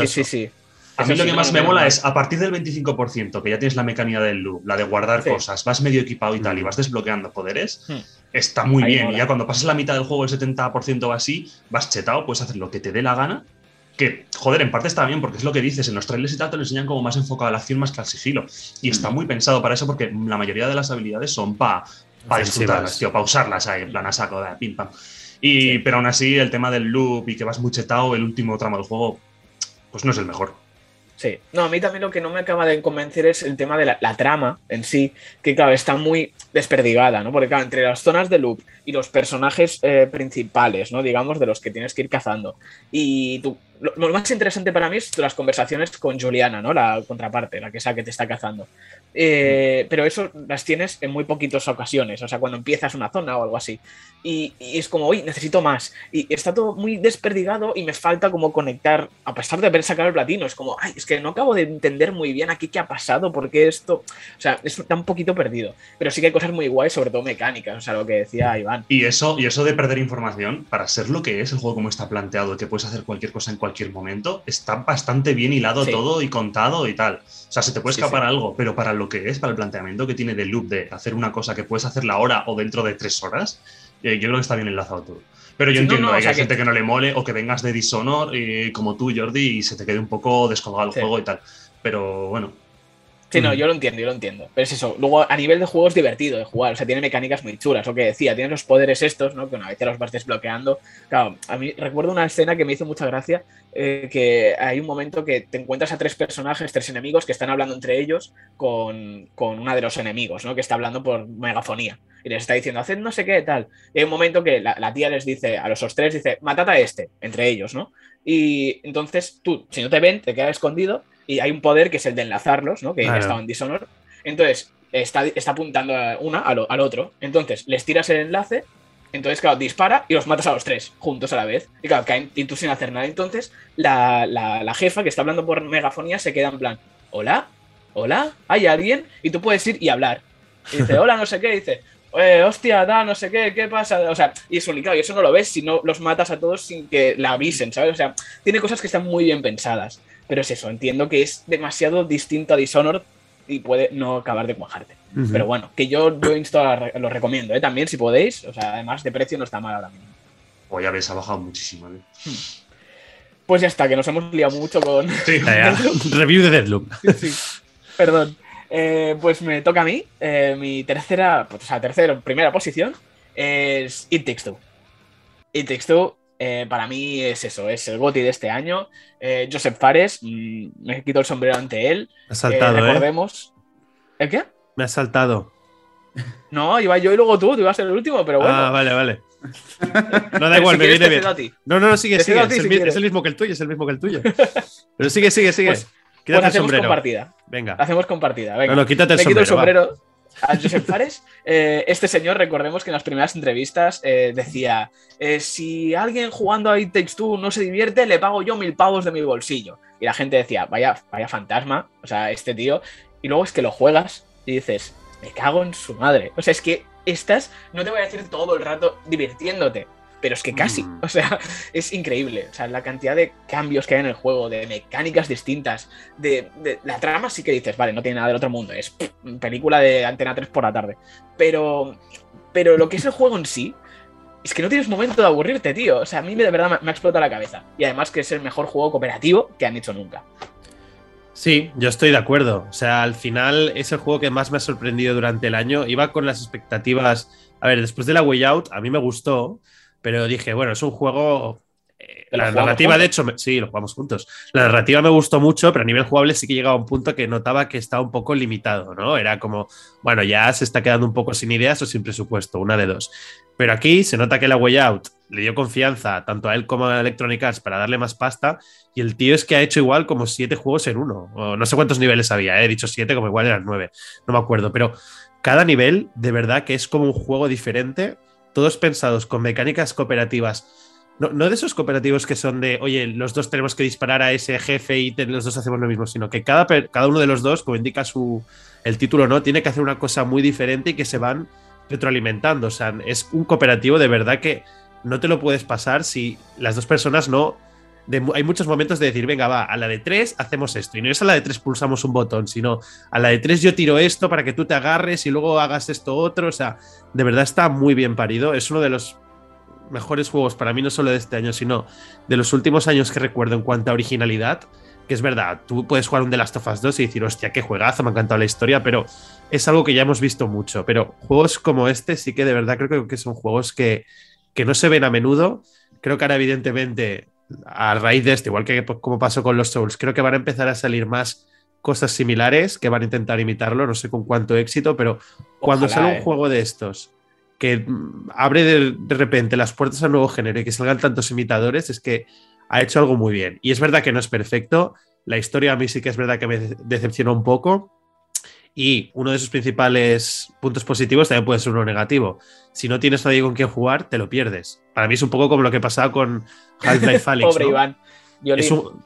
sí, sí, A mí lo que más me mola es a partir del 25%, que ya tienes la mecánica del loop, la de guardar cosas, vas medio equipado y tal, y mm. vas desbloqueando poderes, hmm. está muy bien. Y ya cuando pasas la mitad del juego, el 70% o así, vas chetado, puedes hacer lo que te dé la gana. Que, joder, en parte está bien, porque es lo que dices, en los trailers y tal te lo enseñan como más enfocado a la acción más que al sigilo. Y está hmm. muy pensado para eso, porque la mayoría de las habilidades son para para disfrutarlas, tío, para usarlas ahí, en plan a saco, de pim pam. Y, Pero aún así, el tema del loop y que vas muy chetado, el último tramo del juego, pues no es el mejor. Sí, no, a mí también lo que no me acaba de convencer es el tema de la, trama en sí, que claro, está muy desperdigada, ¿no? Porque claro, entre las zonas de loop y los personajes eh, principales, ¿no? Digamos, de los que tienes que ir cazando, y tú lo, lo más interesante para mí es las conversaciones con Juliana, ¿no? La contraparte, la que es la que te está cazando. Eh, pero eso las tienes en muy poquitas ocasiones, o sea, cuando empiezas una zona o algo así. Y, y es como, uy, necesito más. Y está todo muy desperdigado y me falta como conectar, a pesar de haber sacado el platino, es como, ay, es que no acabo de entender muy bien aquí qué ha pasado, por qué esto. O sea, está un poquito perdido. Pero sí que hay cosas muy guays, sobre todo mecánicas, o sea, lo que decía Iván. Y eso, y eso de perder información, para ser lo que es el juego como está planteado, que puedes hacer cualquier cosa en cualquier momento, está bastante bien hilado Sí. todo y contado y tal. O sea, se te puede Sí, escapar algo, pero para lo que es, para el planteamiento que tiene de loop de hacer una cosa que puedes hacerla ahora o dentro de tres horas, eh, yo creo que está bien enlazado todo. Pero yo Sí, entiendo no, hay sea gente que- que no le mole o que vengas de Dishonor eh, como tú, Jordi, y se te quede un poco descolgado el Sí. juego y tal. Pero bueno, Sí, no, Ujú. yo lo entiendo, yo lo entiendo. Pero es eso. Luego, a nivel de juego es divertido de jugar. O sea, tiene mecánicas muy chulas. Lo que decía, tienes los poderes estos, ¿no? Que una vez te los vas desbloqueando. Claro, a mí recuerdo una escena que me hizo mucha gracia. eh, que hay un momento que te encuentras a tres personajes, tres enemigos, que están hablando entre ellos con, con una de los enemigos, ¿no? Que está hablando por megafonía. Y les está diciendo, haced no sé qué, tal. Y hay un momento que la, la tía les dice, a los tres, dice, matad a este, entre ellos, ¿no? Y entonces tú, si no te ven, te quedas escondido y hay un poder que es el de enlazarlos, ¿no? Que Claro. estaba en Dishonor. Entonces, está, está apuntando a una al, al otro. Entonces, les tiras el enlace. Entonces, claro, dispara y los matas a los tres juntos a la vez. Y claro, caen y tú sin hacer nada. Entonces, la, la- la jefa que está hablando por megafonía se queda en plan: Hola, hola, ¿hay alguien? Y tú puedes ir y hablar. Y dice: Hola, no sé qué. Y dice: "Eh, hostia, da, no sé qué, ¿qué pasa? O sea, y eso, y claro, y eso no lo ves si no los matas a todos sin que la avisen, ¿sabes? O sea, tiene cosas que están muy bien pensadas. Pero es eso, entiendo que es demasiado distinto a Dishonored y puede no acabar de cuajarte. Pero bueno, que yo, yo insto a- lo recomiendo, ¿eh? También si podéis. O sea, además de precio no está mal ahora mismo. o ya ves, ha bajado muchísimo. ¿eh? Pues ya está, que nos hemos liado mucho con. Sí. Ya, ya. Review de Deadloop. sí, perdón. Eh, pues me toca a mí. Eh, mi tercera, pues, o sea, tercera, primera posición es It Takes Two. It Takes Two, eh, para mí es eso, es el GOTY de este año. Eh, Joseph Fares, mm, me quito el sombrero ante él. Me ha saltado, Eh, ¿eh? recordemos. ¿El qué? Me ha saltado. No, iba yo y luego tú, tú ibas a ser el último, pero bueno. Ah, vale, vale. No da igual, si me viene bien. cedo a ti. No, no, no, sigue, sigue. Es el, si quieres. es el mismo que el tuyo, es el mismo que el tuyo. Pero sigue, sigue, sigue. Pues- Quítate Pues el hacemos sombrero. compartida. Venga. Hacemos compartida. Venga. No, no, quítate el Me quito el sombrero. A Joseph Fares. Eh, este señor, recordemos que en las primeras entrevistas eh, decía: eh, Si alguien jugando a It Takes no se divierte, le pago yo mil pavos de mi bolsillo. Y la gente decía: Vaya, vaya fantasma, o sea, este tío. Y luego es que lo juegas y dices: Me cago en su madre. O sea, es que estás, no te voy a decir todo el rato divirtiéndote. Pero es que casi, Mm. o sea, es increíble. O sea, la cantidad de cambios que hay en el juego, de mecánicas distintas, de, de- la trama sí que dices, vale, no tiene nada del otro mundo, es pff, película de Antena 3 por la tarde. Pero, pero lo que es el juego en sí, es que no tienes momento de aburrirte, tío. O sea, a mí de verdad me, me ha explotado la cabeza. Y además que es el mejor juego cooperativo que han hecho nunca. Sí, yo estoy de acuerdo. O sea, al final es el juego que más me ha sorprendido durante el año. Iba con las expectativas. A ver, después de la Way Out, a mí me gustó, pero dije, bueno, es un juego. eh, la narrativa, de hecho, me- sí, lo jugamos juntos. La narrativa me gustó mucho, pero a nivel jugable sí que llegaba a un punto que notaba que estaba un poco limitado, ¿no? Era como, bueno, ya se está quedando un poco sin ideas o sin presupuesto, una de dos. Pero aquí se nota que la Way Out le dio confianza tanto a él como a Electronic Arts para darle más pasta. Y el tío es que ha hecho igual como siete juegos en uno. O no sé cuántos niveles había, ¿eh? he dicho siete, como igual eran nueve. No me acuerdo. Pero cada nivel, de verdad, que es como un juego diferente. Todos pensados con mecánicas cooperativas. No, no de esos cooperativos que son de, oye, los dos tenemos que disparar a ese jefe y los dos hacemos lo mismo, sino que cada, cada uno de los dos, como indica su, el título, ¿no? Tiene que hacer una cosa muy diferente y que se van retroalimentando. O sea, es un cooperativo de verdad que no te lo puedes pasar si las dos personas no. Hay muchos momentos de decir, venga, va, a la de tres hacemos esto. Y no es a la de tres pulsamos un botón, sino a la de tres yo tiro esto para que tú te agarres y luego hagas esto otro. O sea, de verdad está muy bien parido. Es uno de los mejores juegos para mí, no solo de este año, sino de los últimos años que recuerdo en cuanto a originalidad. Que es verdad, tú puedes jugar un The Last of Us 2 y decir, hostia, qué juegazo, me ha encantado la historia, pero es algo que ya hemos visto mucho. Pero juegos como este sí que de verdad creo que son juegos que, que no se ven a menudo. Creo que ahora, evidentemente, a raíz de este, igual que pues, como pasó con los Souls, creo que van a empezar a salir más cosas similares que van a intentar imitarlo, no sé con cuánto éxito, pero cuando Ojalá, sale un eh. juego de estos que mm, abre de, de repente las puertas al nuevo género y que salgan tantos imitadores, es que ha hecho algo muy bien. Y es verdad que no es perfecto. La historia a mí sí que es verdad que me decepcionó un poco. Y uno de sus principales puntos positivos también puede ser uno negativo. Si no tienes nadie con quien jugar, te lo pierdes. Para mí es un poco como lo que pasaba con Half-Life Alyx. Pobre Iván.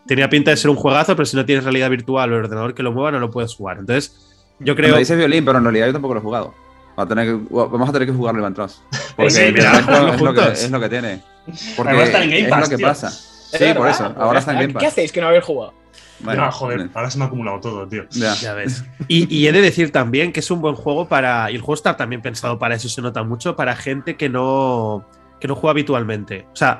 tenía pinta de ser un juegazo, pero si no tienes realidad virtual o el ordenador que lo mueva, no lo puedes jugar. Entonces, yo creo. Me dice violín, pero en realidad yo tampoco lo he jugado. Vamos a tener que, vamos a tener que jugarlo Iván Trust. Porque es, lo que, es, lo que, tiene. Porque Ahora está en Game Pass, es lo que tío. pasa. Sí, por eso. Ahora está en Game ¿Qué hacéis que no habéis jugado? Bueno, Ah, joder, ahora se me ha acumulado todo, tío. ya. Ya ves. Y, y he de decir también que es un buen juego para. Y el juego está también pensado para eso, se nota mucho, para gente que no, que no juega habitualmente. O sea,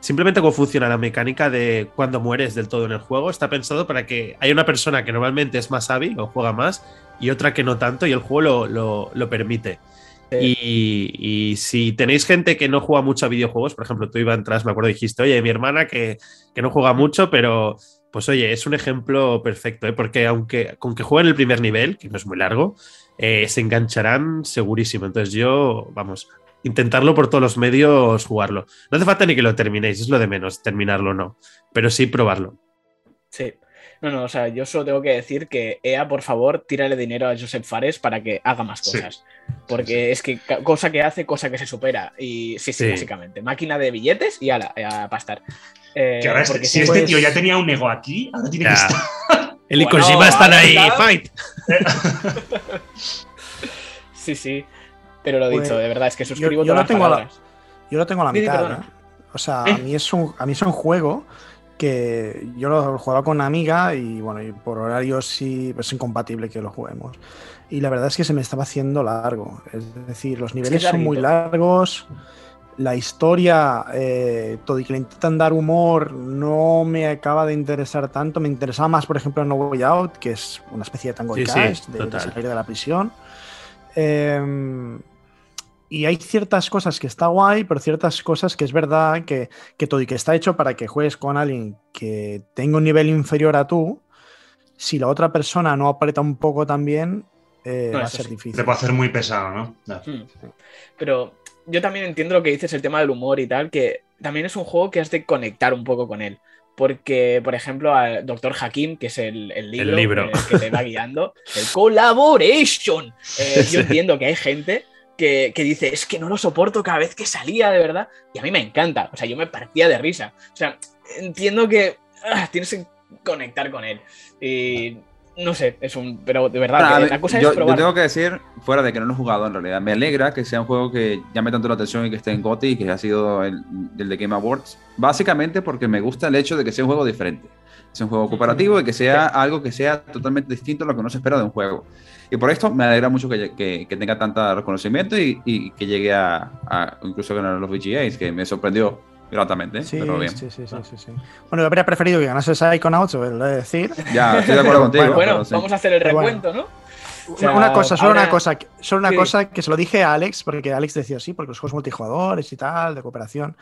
simplemente cómo funciona la mecánica de cuando mueres del todo en el juego, está pensado para que haya una persona que normalmente es más hábil o juega más y otra que no tanto, y el juego lo, lo- lo permite. Y, y si tenéis gente que no juega mucho a videojuegos, por ejemplo, tú Iván Tras, me acuerdo, dijiste, oye, mi hermana que, que no juega mucho, pero pues oye, es un ejemplo perfecto, ¿eh? porque aunque con que jueguen el primer nivel, que no es muy largo, eh, se engancharán segurísimo. Entonces yo, vamos, intentarlo por todos los medios, jugarlo. No hace falta ni que lo terminéis, es lo de menos, terminarlo no, pero sí probarlo. Sí. No, no, o sea, yo solo tengo que decir que EA, por favor, tírale dinero a Joseph Fares para que haga más Sí. cosas. Porque es que cosa que hace, cosa que se supera. Y sí, sí, Sí. básicamente. Máquina de billetes y ala, a pastar. Eh, Que ahora, porque si sí, este pues- tío ya tenía un ego aquí, ahora tiene que Ya. estar. El y Bueno, están ahí, está- fight. Sí, sí. Pero lo Pues, dicho, de verdad, es que suscribo yo todas lo las tengo a la- palabras. Yo lo tengo a la mitad. ¿eh? O sea, ¿Eh? a mí, es un, a mí es un juego que yo lo jugaba con una amiga y bueno, y por horarios sí es incompatible que lo juguemos. Y la verdad es que se me estaba haciendo largo. Es decir, los niveles es son muy largos. La historia, eh, todo y que le intentan dar humor, no me acaba de interesar tanto. Me interesaba más, por ejemplo, No Way Out, que es una especie de tango y Sí, sí, cash, de- de, salir de la prisión. Em, y hay ciertas cosas que está guay, pero ciertas cosas que es verdad que, que todo y que está hecho para que juegues con alguien que tenga un nivel inferior a tú, si la otra persona no aprieta un poco también, eh, No, va a ser sí. difícil. Te puede hacer muy pesado, ¿no? Ya. Mm. Pero yo también entiendo lo que dices, el tema del humor y tal, que también es un juego que has de conectar un poco con él. Porque, por ejemplo, al Dr. Hakim, que es el, el libro, El libro. que te va guiando, el Collaboration. Eh, yo entiendo que hay gente que, que dice, es que no lo soporto cada vez que salía, de verdad. Y a mí me encanta. O sea, yo me partía de risa. O sea, entiendo que ah, tienes que conectar con él. Y no sé, es un. Pero de verdad, que la cosa yo, es yo probar. tengo que decir, fuera de que no lo he jugado en realidad, me alegra que sea un juego que llame tanto la atención y que esté en GOTY y que ha sido el, el de Game Awards. Básicamente porque me gusta el hecho de que sea un juego diferente. Sea un juego cooperativo y que sea algo que sea totalmente distinto a lo que no se espera de un juego. Y por esto me alegra mucho que, que, que tenga tanto reconocimiento y, y que llegue a, a incluso ganar los VGAs, que me sorprendió gratamente. Sí, pero bien. sí, sí, sí, sí, sí. Bueno, yo habría preferido que ganase Psychonauts, lo he de decir. Ya, estoy de acuerdo contigo. Bueno, pero sí. vamos a hacer el recuento, ¿no? O sea, Una- cosa, solo ahora- una cosa, solo una Sí. cosa que se lo dije a Alex, porque Alex decía sí, porque los juegos multijugadores y tal, de cooperación.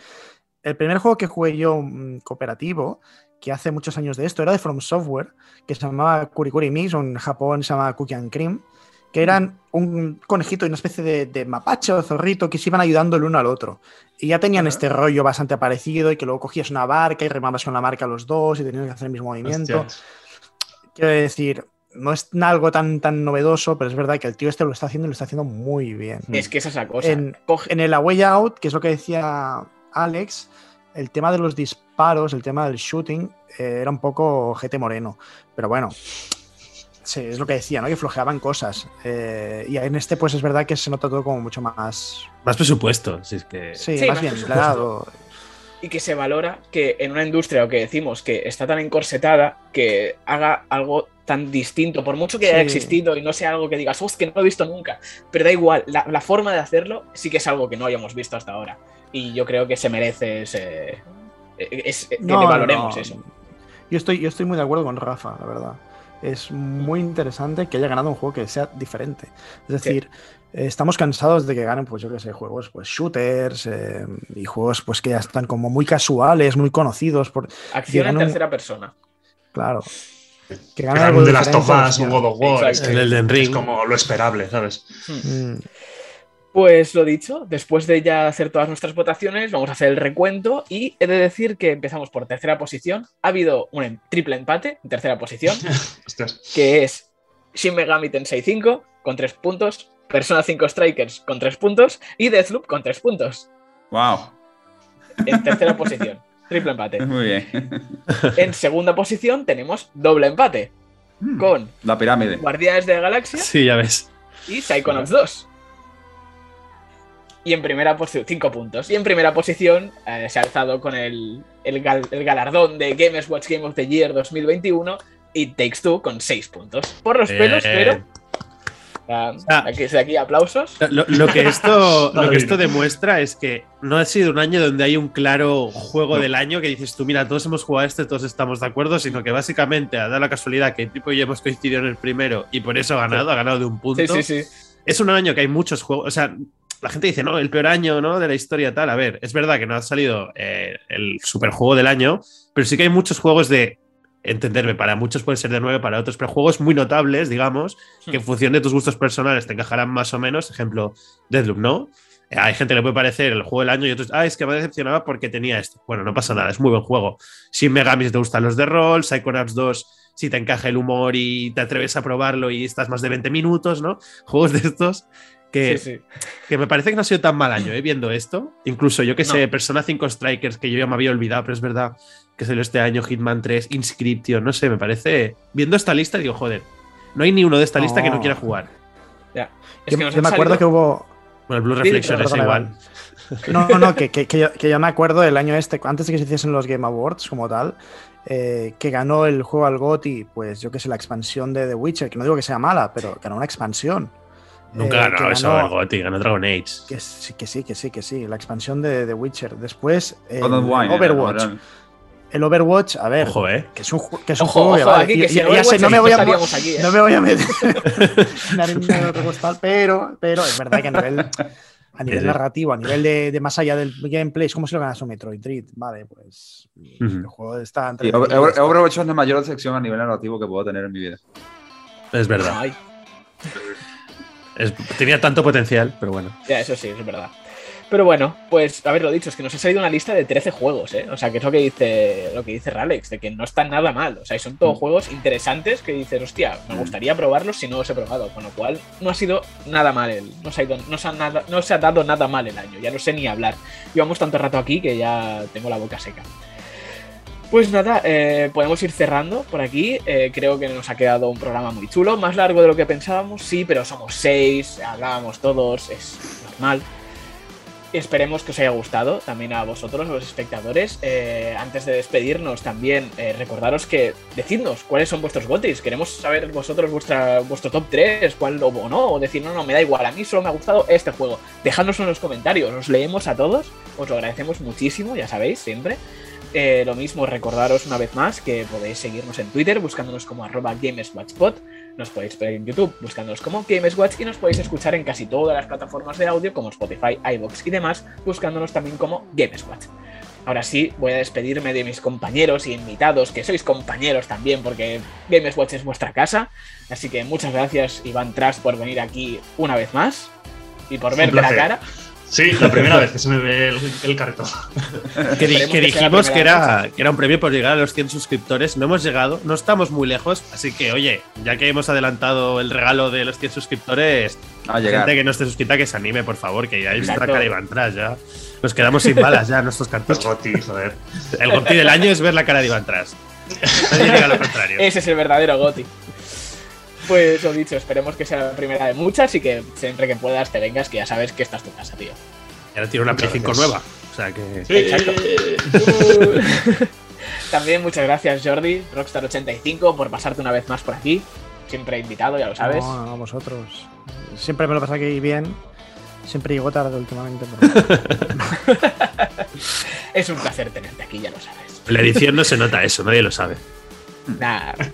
El primer juego que jugué yo mm, cooperativo, que hace muchos años de esto, era de From Software, que se llamaba Kurikuri Mix, o en Japón se llama Cookie and Cream, que eran un conejito y una especie de, de mapache o zorrito que se iban ayudando el uno al otro. Y ya tenían este rollo bastante parecido y que luego cogías una barca y remabas con la marca los dos y tenías que hacer el mismo movimiento. Hostias. Quiero decir, no es algo tan, tan novedoso, pero es verdad que el tío este lo está haciendo y lo está haciendo muy bien. Es que esa es la cosa. En, Coge- en el A Way Out, que es lo que decía Alex, el tema de los disparos, el tema del shooting, eh, era un poco GT moreno. Pero bueno, sí, es lo que decía, ¿no? Que flojeaban cosas. Eh, y en este, pues es verdad que se nota todo como mucho más. Más presupuesto, si es que. Sí, Sí, más más bien y que se valora que en una industria, o que decimos que está tan encorsetada, que haga algo tan distinto, por mucho que haya existido y no sea algo que digas, "Uf, que no lo he visto nunca, pero da igual, la, la forma de hacerlo sí que es algo que no hayamos visto hasta ahora. Y yo creo que se merece ese, es- que No, le valoremos no. eso. Yo estoy, yo estoy muy de acuerdo con Rafa, la verdad. Es muy interesante que haya ganado un juego que sea diferente. Es decir, eh, estamos cansados de que ganen, pues yo qué sé, juegos, pues shooters eh, y juegos pues que ya están como muy casuales, muy conocidos. Por, Acción en un- tercera persona. claro. Que Que ganen algo de las hostia. un God of War. Es que El Elden Es Ring. como lo esperable, ¿sabes? Mm, Pues lo dicho, después de ya hacer todas nuestras votaciones, vamos a hacer el recuento y he de decir que empezamos por tercera posición. Ha habido un em- triple empate en tercera posición, que es Shin Megami Tensei 5 con 3 puntos, Persona 5 Strikers con 3 puntos y Deathloop con 3 puntos. Wow. En tercera posición, triple empate. Muy bien. En segunda posición tenemos doble empate Mm. con La pirámide. Guardianes de la Galaxia Sí, ya ves. y Psychonauts 2. Y en primera posición, 5 puntos. Y en primera posición eh, se ha alzado con el, el gal- el galardón de Games Watch Game of the Year 2021 y Takes Two con 6 puntos. Por los pelos, Bien. pero. ah, Ah. aquí, aquí aplausos. Lo, lo que esto, lo que esto demuestra es que no ha sido un año donde hay un claro juego del año que dices tú, mira, todos hemos jugado a este, todos estamos de acuerdo, sino que básicamente ha dado la casualidad que Tipo y yo hemos coincidido en el primero y por eso ha ganado, ha ganado de un punto. Sí, sí, sí. Es un año que hay muchos juegos, o sea, la gente dice, no, el peor año ¿no? de la historia tal. A ver, es verdad que no ha salido eh, el superjuego del año, pero sí que hay muchos juegos de, entenderme, para muchos puede ser de 9, para otros, pero juegos muy notables, digamos, que en función de tus gustos personales te encajarán más o menos. Ejemplo, Deadloop, ¿no? Eh, Hay gente que le puede parecer el juego del año y otros, ah, es que me decepcionaba porque tenía esto. Bueno, no pasa nada, es muy buen juego. Sin Megami si te gustan los de rol, Psychonauts 2 si te encaja el humor y te atreves a probarlo y estás más de 20 minutos, ¿no? Juegos de estos que, Sí, sí. que me parece que no ha sido tan mal año, ¿eh? Viendo esto. Incluso yo que sé. Persona 5 Strikers, que yo ya me había olvidado, pero es verdad que salió este año, Hitman 3, Inscription, no sé, me parece. Viendo esta lista, digo, joder, no hay ni uno de esta lista que no quiera jugar. Es Yo, que nos yo me acuerdo que hubo. Bueno, el Blue Reflection es igual. No, no, no, que, que, que yo, que yo me acuerdo del año este, antes de que se hiciesen los Game Awards como tal, eh, que ganó el juego al GOTY, pues yo que sé, la expansión de The Witcher, que no digo que sea mala, pero ganó una expansión. Nunca Eh, ganó que eso ganó- el GOTY, ganó Dragon Age. Que sí, que sí, que sí, que sí, la expansión de The Witcher. Después, el Wine, Overwatch. era- El Overwatch, a ver, Ojo, ¿eh? que es un, que es un Ojo, juego que ojo, vale, aquí, ya- que si ya- no ya sé, no me voy a, aquí, ¿eh? no me voy a meter en harina de otro costal, pero, pero es verdad que a nivel, a nivel narrativo, a nivel de, de más allá del gameplay, es como si lo ganas un Metroid Dread, vale, pues el juego está entre Sí, Over- Over- Overwatch es la mayor decepción a nivel narrativo que puedo tener en mi vida. Es verdad. Ay, Es- tenía tanto potencial, pero bueno. ya, eso sí, es verdad. Pero bueno, pues haberlo dicho, es que nos ha salido una lista de 13 juegos, ¿eh? O sea, que es lo que dice, lo que dice Ralex, de que no está nada mal. O sea, y son todos Mm. juegos interesantes que dices, hostia, me Mm. gustaría probarlos si no los he probado. Con lo cual, no ha sido nada mal el. No se ha, ido- no se ha nada, no se ha dado nada mal el año. Ya no sé ni hablar. Llevamos tanto rato aquí que ya tengo la boca seca. Pues nada, eh, podemos ir cerrando por aquí. Eh, creo que nos ha quedado un programa muy chulo, más largo de lo que pensábamos, sí, pero somos seis, hablábamos todos, es normal. Esperemos que os haya gustado también a vosotros, los espectadores. Eh, antes de despedirnos, también eh, recordaros que decidnos cuáles son vuestros gotis. Queremos saber vosotros vuestra, vuestro top 3, cuál o, no, o decir, no, no, me da igual, a mí solo me ha gustado este juego. Dejadnoslo en los comentarios, os leemos a todos, os lo agradecemos muchísimo, ya sabéis, siempre. Eh, lo mismo, recordaros una vez más que podéis seguirnos en Twitter buscándonos como arroba GamesWatchPod, nos podéis ver en YouTube buscándonos como GamesWatch y nos podéis escuchar en casi todas las plataformas de audio como Spotify, iVoox y demás, buscándonos también como GamesWatch. Ahora sí, voy a despedirme de mis compañeros y invitados, que sois compañeros también, porque GamesWatch es vuestra casa. Así que muchas gracias, Iván Tras, por venir aquí una vez más y por Un verte la cara. Sí, la primera vez que se me ve el, el carrito. Que, di- dijimos que era, que era un premio por llegar a los 100 suscriptores. No hemos llegado, no estamos muy lejos. Así que, oye, ya que hemos adelantado el regalo de los 100 suscriptores, A llegar. gente que no esté suscrita que se anime, por favor, que ya hay cara y van atrás ya. Nos quedamos sin balas ya, nuestros Los cartuchos. Goti, joder. El goti del año es ver la cara de Iván Tras. Nadie diga lo contrario. Ese es el verdadero Goti. Pues lo dicho, esperemos que sea la primera de muchas y que siempre que puedas te vengas, que ya sabes que esta es tu casa, tío. Y ahora tiene una Play 5 gracias. nueva. O sea que. Sí. Exacto. También muchas gracias, Jordi, Rockstar85, por pasarte una vez más por aquí. Siempre invitado, ya lo sabes. No, no, vosotros. Siempre me lo paso aquí bien. Siempre llego tarde últimamente. pero- Es un placer tenerte aquí, ya lo sabes. En la edición no se nota eso, nadie lo sabe. Nada.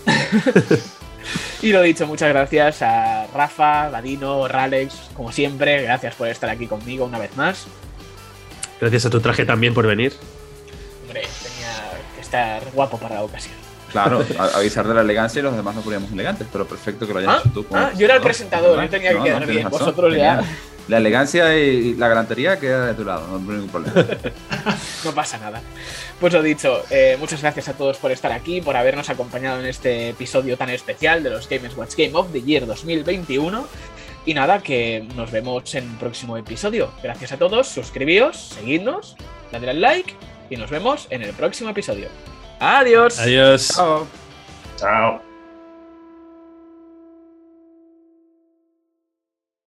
y lo dicho, muchas gracias a Rafa, Ladino, Ralex, como siempre. Gracias por estar aquí conmigo una vez más. Gracias a tu traje también por venir. Hombre, tenía que estar guapo para la ocasión. Claro, a- avisar de la elegancia y los demás no poníamos elegantes, pero perfecto que lo hayas Ah, hecho tú. ah, yo era el presentador, yo tenía que No, quedar no, bien. razón, Vosotros ya. La elegancia y la galantería queda de tu lado, no hay ningún problema. no pasa nada. Pues lo dicho, eh, muchas gracias a todos por estar aquí, por habernos acompañado en este episodio tan especial de los Gamers Watch Game of the Year 2021. Y nada, que nos vemos en el próximo episodio. Gracias a todos, suscribíos, seguidnos, dadle al like y nos vemos en el próximo episodio. Adiós. Adiós. Chao. Chao.